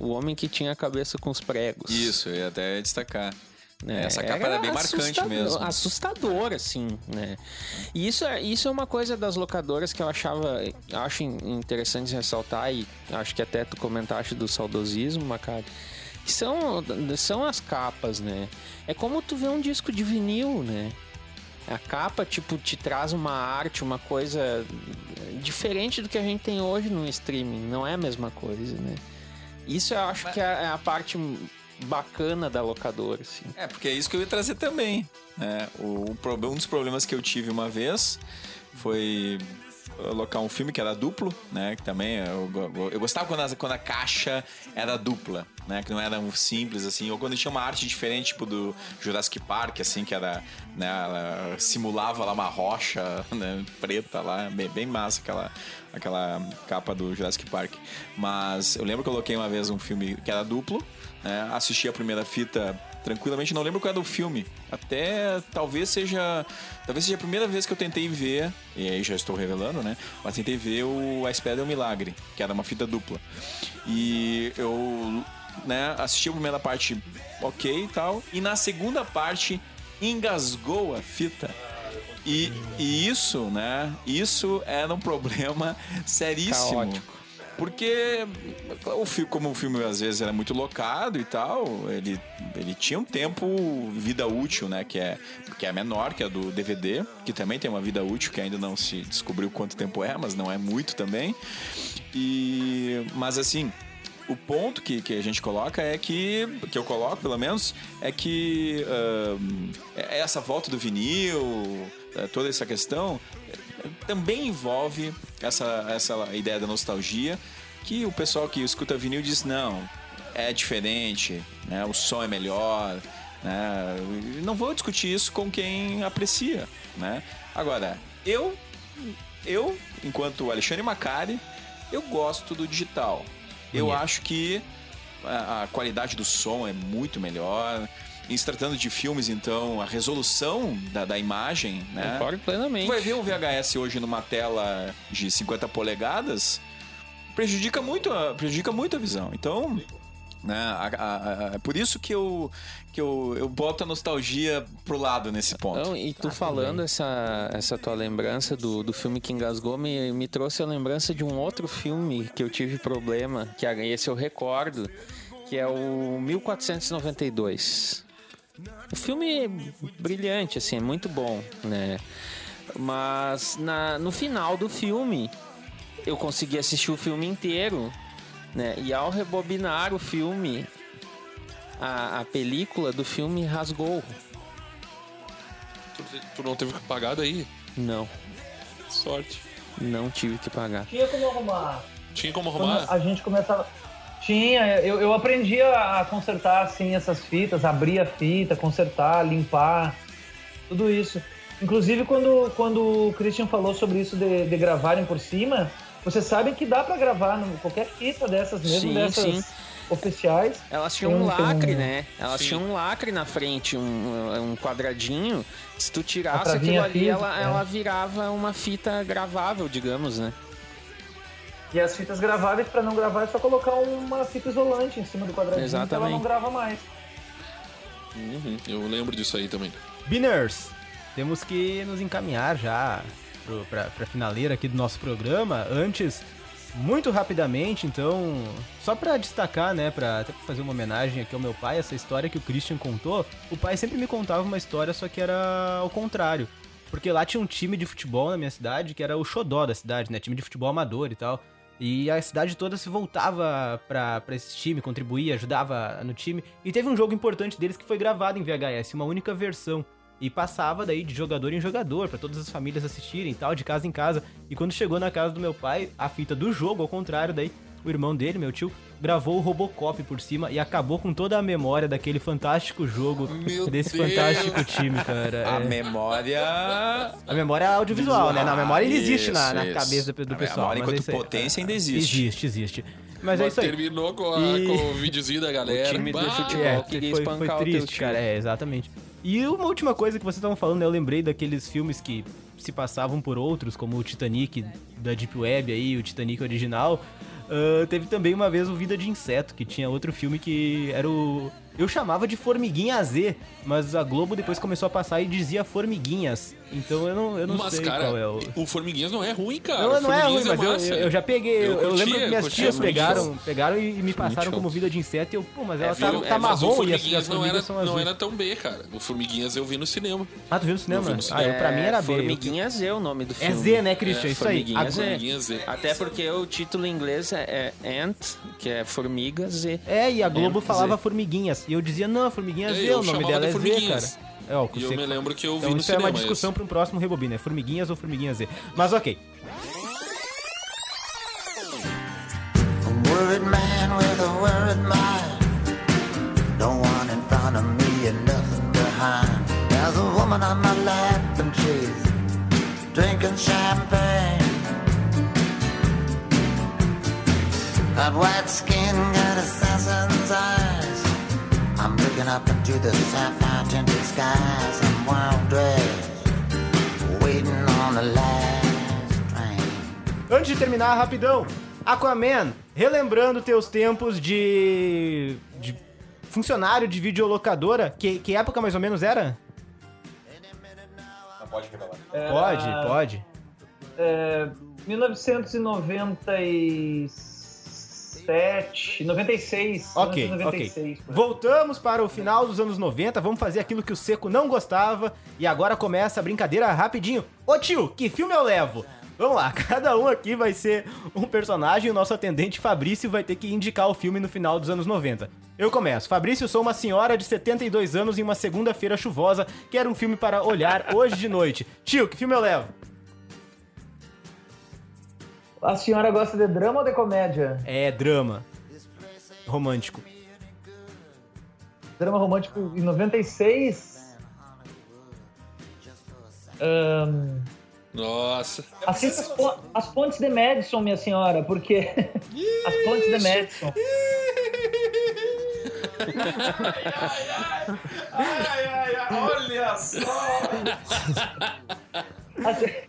O homem que tinha a cabeça com os pregos. Isso, eu ia até destacar. Né? Essa capa era bem marcante mesmo. Assustador, assim, né? E isso é, isso é uma coisa das locadoras que eu achava, acho in- interessante ressaltar e acho que até tu comentaste do saudosismo, Macari. que São, são as capas, né? É como tu vê um disco de vinil, né? A capa, tipo, te traz uma arte, uma coisa diferente do que a gente tem hoje no streaming. Não é a mesma coisa, né? Isso eu acho que é é a parte bacana da locadora, assim. É, porque é isso que eu ia trazer também. Né? O, o um dos problemas que eu tive uma vez foi alocar um filme que era duplo, né? Que também eu, go- eu gostava quando a, quando a caixa era dupla, né? Que não era um simples assim, ou quando tinha uma arte diferente, tipo do Jurassic Park, assim, que era, né? Ela simulava lá uma rocha, né? Preta lá, bem, bem massa aquela aquela capa do Jurassic Park. Mas eu lembro que eu coloquei uma vez um filme que era duplo, né? Assisti a primeira fita tranquilamente, não lembro qual era o filme. Até talvez seja. Talvez seja a primeira vez que eu tentei ver, e aí já estou revelando, né? Mas tentei ver o A Espera é um Milagre, que era uma fita dupla. E eu né, assisti a primeira parte ok e tal. E na segunda parte engasgou a fita. E, e isso, né? Isso era um problema seríssimo. Caótico. Porque o filme, como o filme às vezes era muito locado e tal, ele, ele tinha um tempo vida útil, né? Que é, que é menor que a do DVD, que também tem uma vida útil que ainda não se descobriu quanto tempo é, mas não é muito também. E mas assim, o ponto que, que a gente coloca é que, que eu coloco pelo menos, é que é essa volta do vinil, é, toda essa questão, também envolve essa, essa ideia da nostalgia, que o pessoal que escuta vinil diz, não, é diferente, né? o som é melhor, né? Não vou discutir isso com quem aprecia, né? Agora, eu, eu, enquanto Alexandre Macari, eu gosto do digital. Eu acho que a, a qualidade do som é muito melhor. Em se tratando de filmes, então, a resolução da, da imagem, né? Concordo plenamente. Tu vai ver um VHS hoje numa tela de 50 polegadas, prejudica muito a, prejudica muito a visão. Então, né, a- a- a- é por isso que eu, que eu, eu boto a nostalgia pro lado nesse ponto. Não, e tu falando essa, essa tua lembrança do, do filme que engasgou me, me trouxe a lembrança de um outro filme que eu tive problema, que esse eu recordo, que é o 1492. O filme é brilhante, assim, é muito bom, né? Mas na, no final do filme, eu consegui assistir o filme inteiro, né? E ao rebobinar o filme, a, a película do filme rasgou. Tu, tu não teve que pagar daí? Não. Sorte. Não tive que pagar. Tinha como arrumar. Tinha como Quando arrumar? a gente começava. Tinha, eu, eu aprendi a consertar assim essas fitas, abrir a fita, consertar, limpar, tudo isso. Inclusive quando, quando o Christian falou sobre isso de, de gravarem por cima, vocês sabem que dá pra gravar qualquer fita dessas, mesmo Sim, dessas sim. oficiais. Elas tinham um lacre, um- né? Elas Sim. tinham um lacre na frente, um, um quadradinho. Se tu tirasse aquilo ali, física, ela, é. ela virava uma fita gravável, digamos, né? E as fitas graváveis, pra não gravar, é só colocar uma fita isolante em cima do quadradinho que ela Exatamente. não grava mais. Uhum, eu lembro disso aí também. Biners, temos que nos encaminhar já pro, pra, finaleira aqui do nosso programa. Antes, Muito rapidamente, então, só pra destacar, né, pra, até pra fazer uma homenagem aqui ao meu pai, essa história que o Christian contou, o pai sempre me contava uma história, só que era ao contrário. Porque lá tinha um time de futebol na minha cidade, que era o xodó da cidade, né, time de futebol amador e tal. E a cidade toda se voltava pra esse time, contribuía, ajudava no time. E teve um jogo importante deles que foi gravado em VHS, uma única versão. E passava daí de jogador em jogador, pra todas as famílias assistirem e tal, de casa em casa. E quando chegou na casa do meu pai, a fita do jogo, ao contrário, daí o irmão dele, meu tio, gravou o Robocop por cima e acabou com toda a memória daquele fantástico jogo, Meu desse Deus. fantástico time, cara. A É. memória. A memória audiovisual, né? Na memória ele existe na, na Isso, cabeça do, do A pessoal. memória, mas enquanto é isso potência, ainda existe. Existe, existe. Mas é Mas isso aí. terminou com, a, E- com o videozinho da galera. time do Bah, futebol. É, queria foi, espancar foi o triste, time. cara. É, exatamente. E uma última coisa que vocês estavam falando, né? Eu lembrei daqueles filmes que se passavam por outros, como o Titanic da Deep Web aí, o Titanic original. Ah, teve também uma vez o Vida de Inseto, que tinha outro filme que era o. Eu chamava de Formiguinha Z, mas a Globo depois começou a passar e dizia Formiguinhas. Então eu não, eu não Mas, sei cara, qual é o. o Formiguinhas não é ruim, cara. Não, não é ruim, Formiguinhas mas eu, massa. eu, eu já peguei. Eu, Eu eu curtia, lembro que minhas tias pegaram, pegaram e, me passaram como vida de inseto e eu, pô, mas ela É, tá, viu? tá É, marrom e as, as Formiguinhas não, era, são não era tão B, cara. O Formiguinhas eu vi no cinema. Ah, tu viu no cinema? Eu vi no Ah, cinema. eu, pra mim era B. Formiguinha Z é o nome do É filme. Z, né, Christian? É, Isso aí. Formiguinha Ah, Z. Formiguinha Z. Até porque o título em inglês é, é Ant, que é formiga Z. É, e a Globo É, falava formiguinhas. E eu dizia, não, formiguinha É, Z, o nome dela de é Z, formiguinhas. cara. É, ó, E eu me lembro que eu vi Então no isso é cinema. uma discussão para um próximo Rebobina. É formiguinhas ou formiguinhas Z. Mas ok. A worried man with a worried mind. Don't want in front of me and nothing behind. There's a woman on my lap and she's drinking champagne. Got white skin, got assassin's eyes. I'm looking up into the sapphire tinted skies. I'm wild dressed, waiting on the last train. Antes de terminar, rapidão. Aquaman, relembrando teus tempos de. de funcionário de videolocadora. Que, que época mais ou menos era? Não pode revelar. Pode, pode. É, 1997, 96. Ok, 1996, ok. Voltamos para o final dos anos 90, vamos fazer aquilo que o Seco não gostava. E agora começa a brincadeira rapidinho. Ô tio, que filme eu levo? Vamos lá, cada um aqui vai ser um personagem e o nosso atendente Fabrício vai ter que indicar o filme no final dos anos 90. Eu começo. Fabrício, sou uma senhora de 72 anos em uma segunda-feira chuvosa, quero um filme para olhar hoje de noite. Tio, que filme eu levo? A senhora gosta de drama ou de comédia? É drama. Romântico. Drama romântico em 96. Ahn, Nossa. assista as, po- as pontes de Madison, minha senhora, porque. as pontes de Madison. Olha só!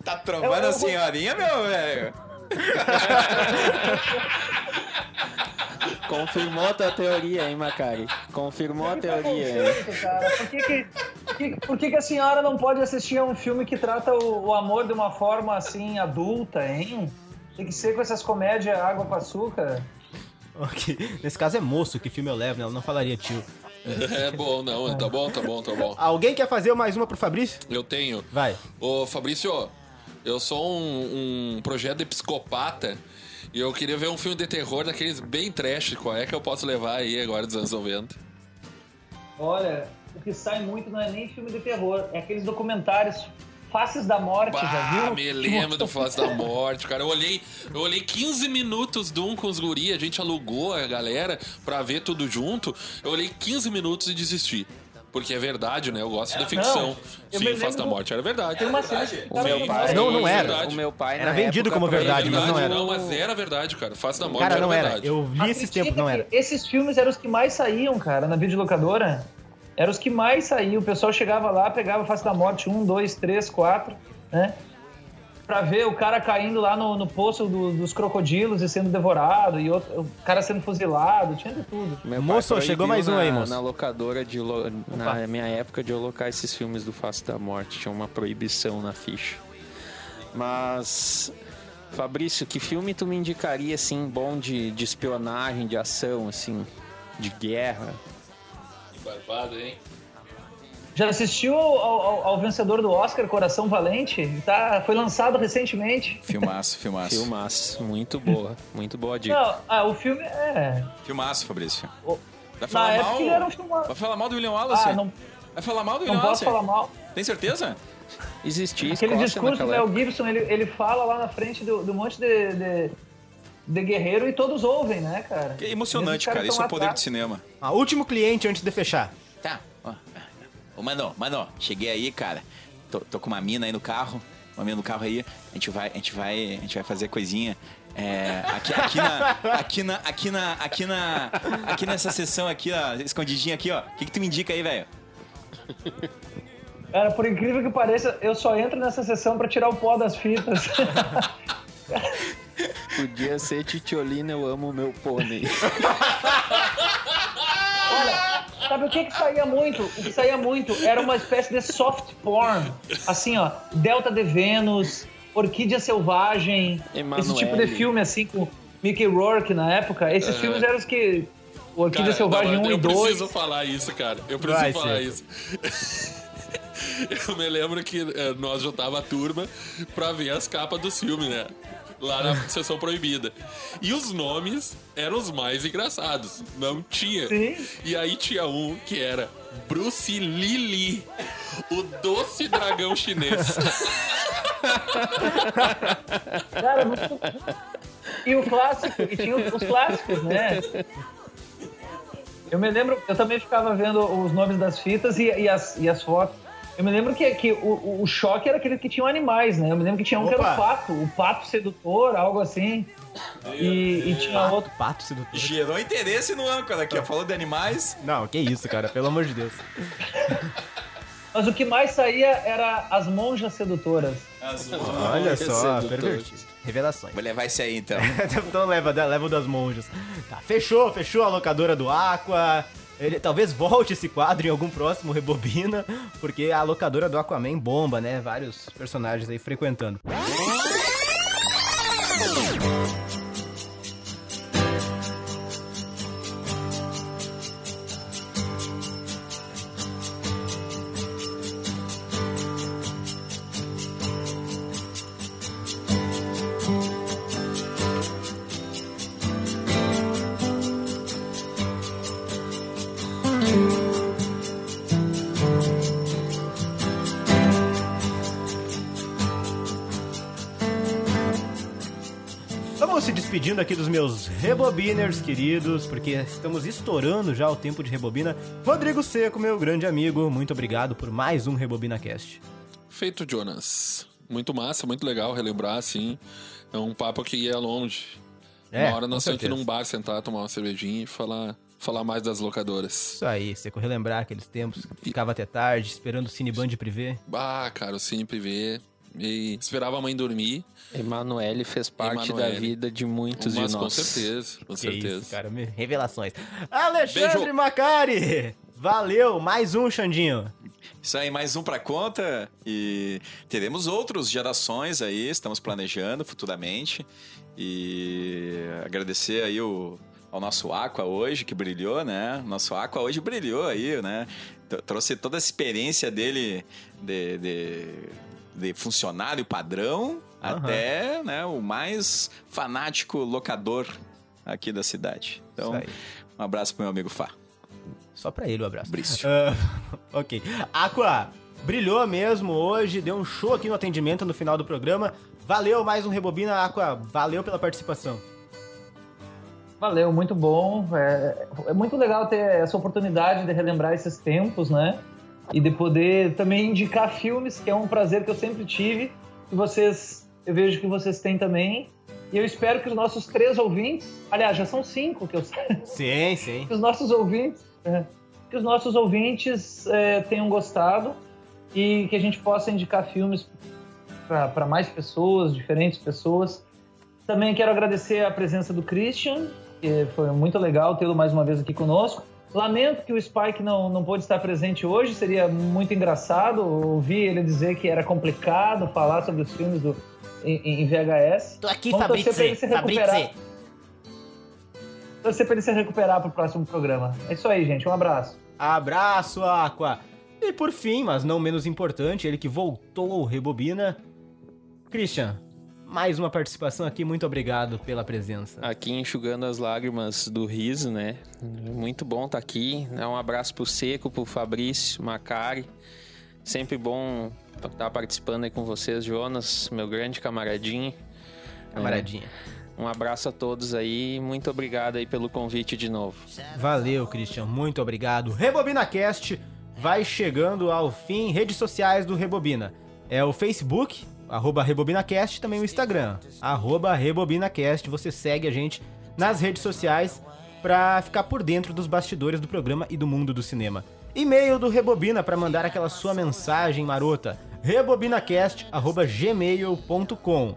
Tá trombando Eu- eu a senhorinha, meu velho? Confirmou a tua teoria, hein, Macari? Confirmou a teoria, hein? Conceito, cara. Por que, que, por que, por que que a senhora não pode assistir a um filme que trata o, o amor de uma forma assim adulta, hein? Tem que ser com essas comédias água com açúcar. Ok. Nesse caso é moço, que filme eu levo, né? Ela não falaria tio. É bom, não. Tá bom, tá bom, tá bom. Alguém quer fazer mais uma pro Fabrício? Eu tenho. Vai. Ô, Fabrício, eu sou um, um projeto de psicopata e eu queria ver um filme de terror daqueles bem trash. Qual é que eu posso levar aí agora dos anos 90? Olha, o que sai muito não é nem filme de terror, é aqueles documentários Faces da Morte, já Bah, viu? me lembro do Face da Morte, cara. Eu olhei, eu olhei 15 minutos de um com os guri, a gente alugou a galera pra ver tudo junto. Eu olhei 15 minutos e desisti. Porque é verdade, né? Eu gosto da ficção. Não, Sim, Face da Morte era verdade. Tem uma cena que O meu pai, Não, não é era. verdade. O meu pai Era vendido como verdade, mas não era. Não, mas era verdade, cara. Face da Morte Cara, era não era. verdade. Eu vi esses tempos, não era. Esses filmes eram os que mais saíam, cara, na videolocadora. Eram os que mais saíam. O pessoal chegava lá, pegava Face da Morte 1, 2, 3, 4, né? Pra ver o cara caindo lá no, no poço do- dos crocodilos e sendo devorado, e outro, o cara sendo fuzilado, tinha de tudo. Meu Moço, chegou mais um na, aí, moço. Na locadora, de lo- na minha época, de alocar esses filmes do Face da Morte. Tinha uma proibição na ficha. Mas Fabrício, que filme tu me indicaria, assim, bom de, de espionagem, de ação, assim, de guerra? Que barbado, hein? Já assistiu ao, ao- ao vencedor do Oscar, Coração Valente? Tá, foi lançado recentemente. Filmaço, filmaço. Filmaço, muito boa, muito boa dica. Não, ah, o filme é. Filmaço, Fabrício. O- Vai Na falar época mal? ele era um filme. Vai falar mal do William Wallace? Ah, não, Vai falar mal do não William posso Wallace? falar mal. Tem certeza? Existia Aquele Escócia discurso do Mel. Gibson, ele, ele fala lá na frente do, do monte de, de, de guerreiro e todos ouvem, né, cara? Que emocionante, cara. Isso é o poder do cinema. Ah, último cliente antes de fechar. Tá. Ô, mano, mano, cheguei aí, cara. Tô, tô com uma mina aí no carro. Uma mina no carro aí. A gente vai, a gente vai, a gente vai fazer coisinha. É, aqui, aqui, na, aqui na, aqui na, aqui na, aqui nessa sessão aqui, ó, escondidinha aqui, ó. O que, que tu me indica aí, velho? Cara, por incrível que pareça, eu só entro nessa sessão pra tirar o pó das fitas. Podia ser Titiolina, eu amo meu pônei. Olha, sabe o que que saía muito? O que saía muito era uma espécie de soft porn. Assim, ó, Delta de Vênus, Orquídea Selvagem, esse Emanuele. tipo de filme, assim, com Mickey Rourke na época. Esses filmes eram os que... Orquídea Cara, Selvagem não, 1 eu e 2. preciso falar isso, cara. Eu preciso Vai, falar Cê. isso. eu me lembro que eh, nós juntava a turma pra ver as capas dos filmes, né? Lá na sessão proibida. E os nomes eram os mais engraçados. Não tinha. Sim. E aí tinha um que era Bruce Lili, o doce dragão chinês. Cara, muito... E o clássico, e tinha os clássicos, né? Eu me lembro, eu também ficava vendo os nomes das fitas e, e as, e as fotos. Eu me lembro que, que o, o- choque era aquele que tinham animais, né? Eu me lembro que tinha um que era o Opa! pato, o pato sedutor, algo assim. E, e tinha outro. Pato sedutor. Gerou interesse no âncora aqui, ó. Falou de animais. Não, que isso, cara. Pelo amor de Deus. Mas o que mais saía era as monjas sedutoras. Olha só, pervertido. Revelações. Vou levar esse aí, então. então leva, leva o das monjas. Tá, fechou, fechou a locadora do Aqua. Ele talvez volte esse quadro em algum próximo Rebobina, porque a locadora do Aquaman bomba, né? Vários personagens aí frequentando. Aqui dos meus rebobiners queridos, porque estamos estourando já o tempo de rebobina. Rodrigo Seco, meu grande amigo, muito obrigado por mais um Rebobina Cast. Feito, Jonas. Muito massa, muito legal relembrar, assim. É um papo que ia longe. É, uma hora nós temos que ir num bar, sentar, tomar uma cervejinha e falar, falar mais das locadoras. Isso aí, Seco, relembrar aqueles tempos que ficava até tarde, esperando o Cineband Privé. Ah, cara, eu sempre vê. E esperava a mãe dormir. Emanuele fez parte Emanuele. da vida de muitos mas de com nós. certeza, com Que certeza. isso, cara, me- revelações. Alexandre Beijo. Macari! Valeu, mais um, Xandinho. Isso aí, mais um pra conta. E teremos outros gerações aí, estamos planejando futuramente. E agradecer aí o, ao nosso Aqua hoje, que brilhou, né? Nosso Aqua hoje brilhou aí, né? Trouxe toda a experiência dele de, de, de funcionário padrão Aham. até né, o mais fanático locador aqui da cidade. Então, Isso aí. um abraço pro meu amigo Fá. Só pra ele o abraço. Brício. Ah, ok. Aqua, brilhou mesmo hoje, deu um show aqui no atendimento no final do programa. Valeu, mais um Rebobina, Aqua. Valeu pela participação. Valeu, muito bom. É, é muito legal ter essa oportunidade de relembrar esses tempos, né? E de poder também indicar filmes, que é um prazer que eu sempre tive. Que vocês, eu vejo que vocês têm também. E eu espero que os nossos três ouvintes, aliás, já são cinco que eu Sim, sim. que os nossos ouvintes, é, que os nossos ouvintes é, tenham gostado e que a gente possa indicar filmes para mais pessoas, diferentes pessoas. Também quero agradecer a presença do Christian, que foi muito legal tê-lo mais uma vez aqui conosco. Lamento que o Spike não, não pôde estar presente hoje, seria muito engraçado ouvir ele dizer que era complicado falar sobre os filmes do, em, em VHS. Tô aqui, Fabrício. se recuperar. Fabrício. Torcer pra ele se recuperar pro próximo programa. É isso aí, gente. Um abraço. Abraço, Aqua. E por fim, mas não menos importante, ele que voltou ao Rebobina. Christian, mais uma participação aqui, muito obrigado pela presença. Aqui enxugando as lágrimas do riso, né? Muito bom estar aqui. né? Um abraço pro Seco, pro Fabrício, Macari. Sempre bom estar participando aí com vocês, Jonas, meu grande camaradinho. Camaradinha. Um abraço a todos aí. Muito obrigado aí pelo convite de novo. Valeu, Christian, muito obrigado. RebobinaCast vai chegando ao fim. Redes sociais do Rebobina. É o Facebook, arroba RebobinaCast, também o Instagram, arroba RebobinaCast. Você segue a gente nas redes sociais pra ficar por dentro dos bastidores do programa e do mundo do cinema. E-mail do Rebobina para mandar aquela sua mensagem marota. rebobinacast@gmail.com.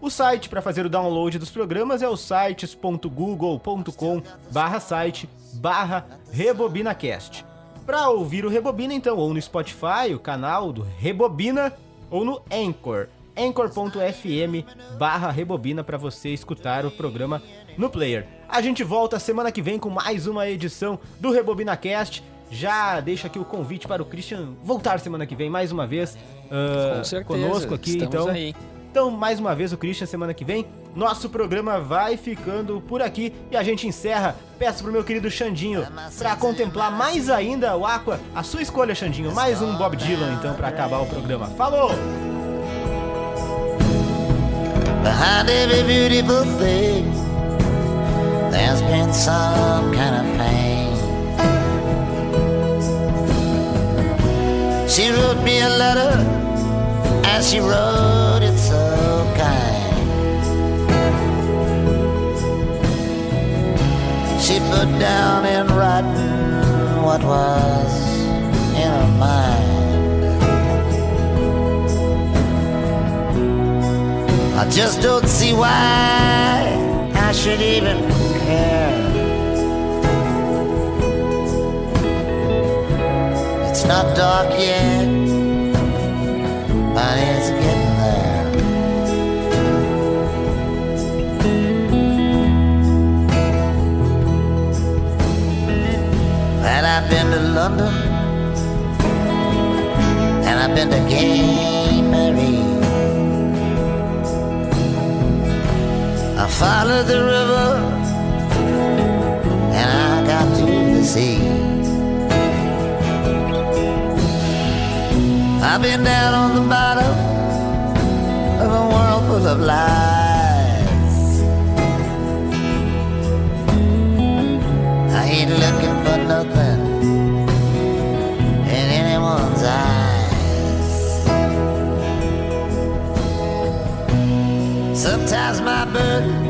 O site para fazer o download dos programas é o sites.google.com barra site barra rebobinacast. Para ouvir o Rebobina, então, ou no Spotify, o canal do Rebobina, ou no Anchor, anchor.fm barra rebobina para você escutar o programa no player. A gente volta semana que vem com mais uma edição do RebobinaCast. Já deixa aqui o convite para o Christian voltar semana que vem mais uma vez ah, Com certeza. conosco aqui. Então, aí. então, mais uma vez, o Christian semana que vem. Nosso programa vai ficando por aqui e a gente encerra. Peço pro meu querido Xandinho pra contemplar mais ainda o Aqua. A sua escolha, Xandinho. Mais um Bob Dylan, então, pra acabar o programa. Falou! Behind every beautiful thing, there's been some kind of pain. She wrote me a letter, and she wrote it so kind. She put down in writing what was in her mind. I just don't see why I should even care. It's not dark yet, but it's getting there. And I've been to London, and I've been to Gay Mary. Followed the river and I got to the sea. I've been down on the bottom of a world full of lies. I ain't looking for nothing flies my bird.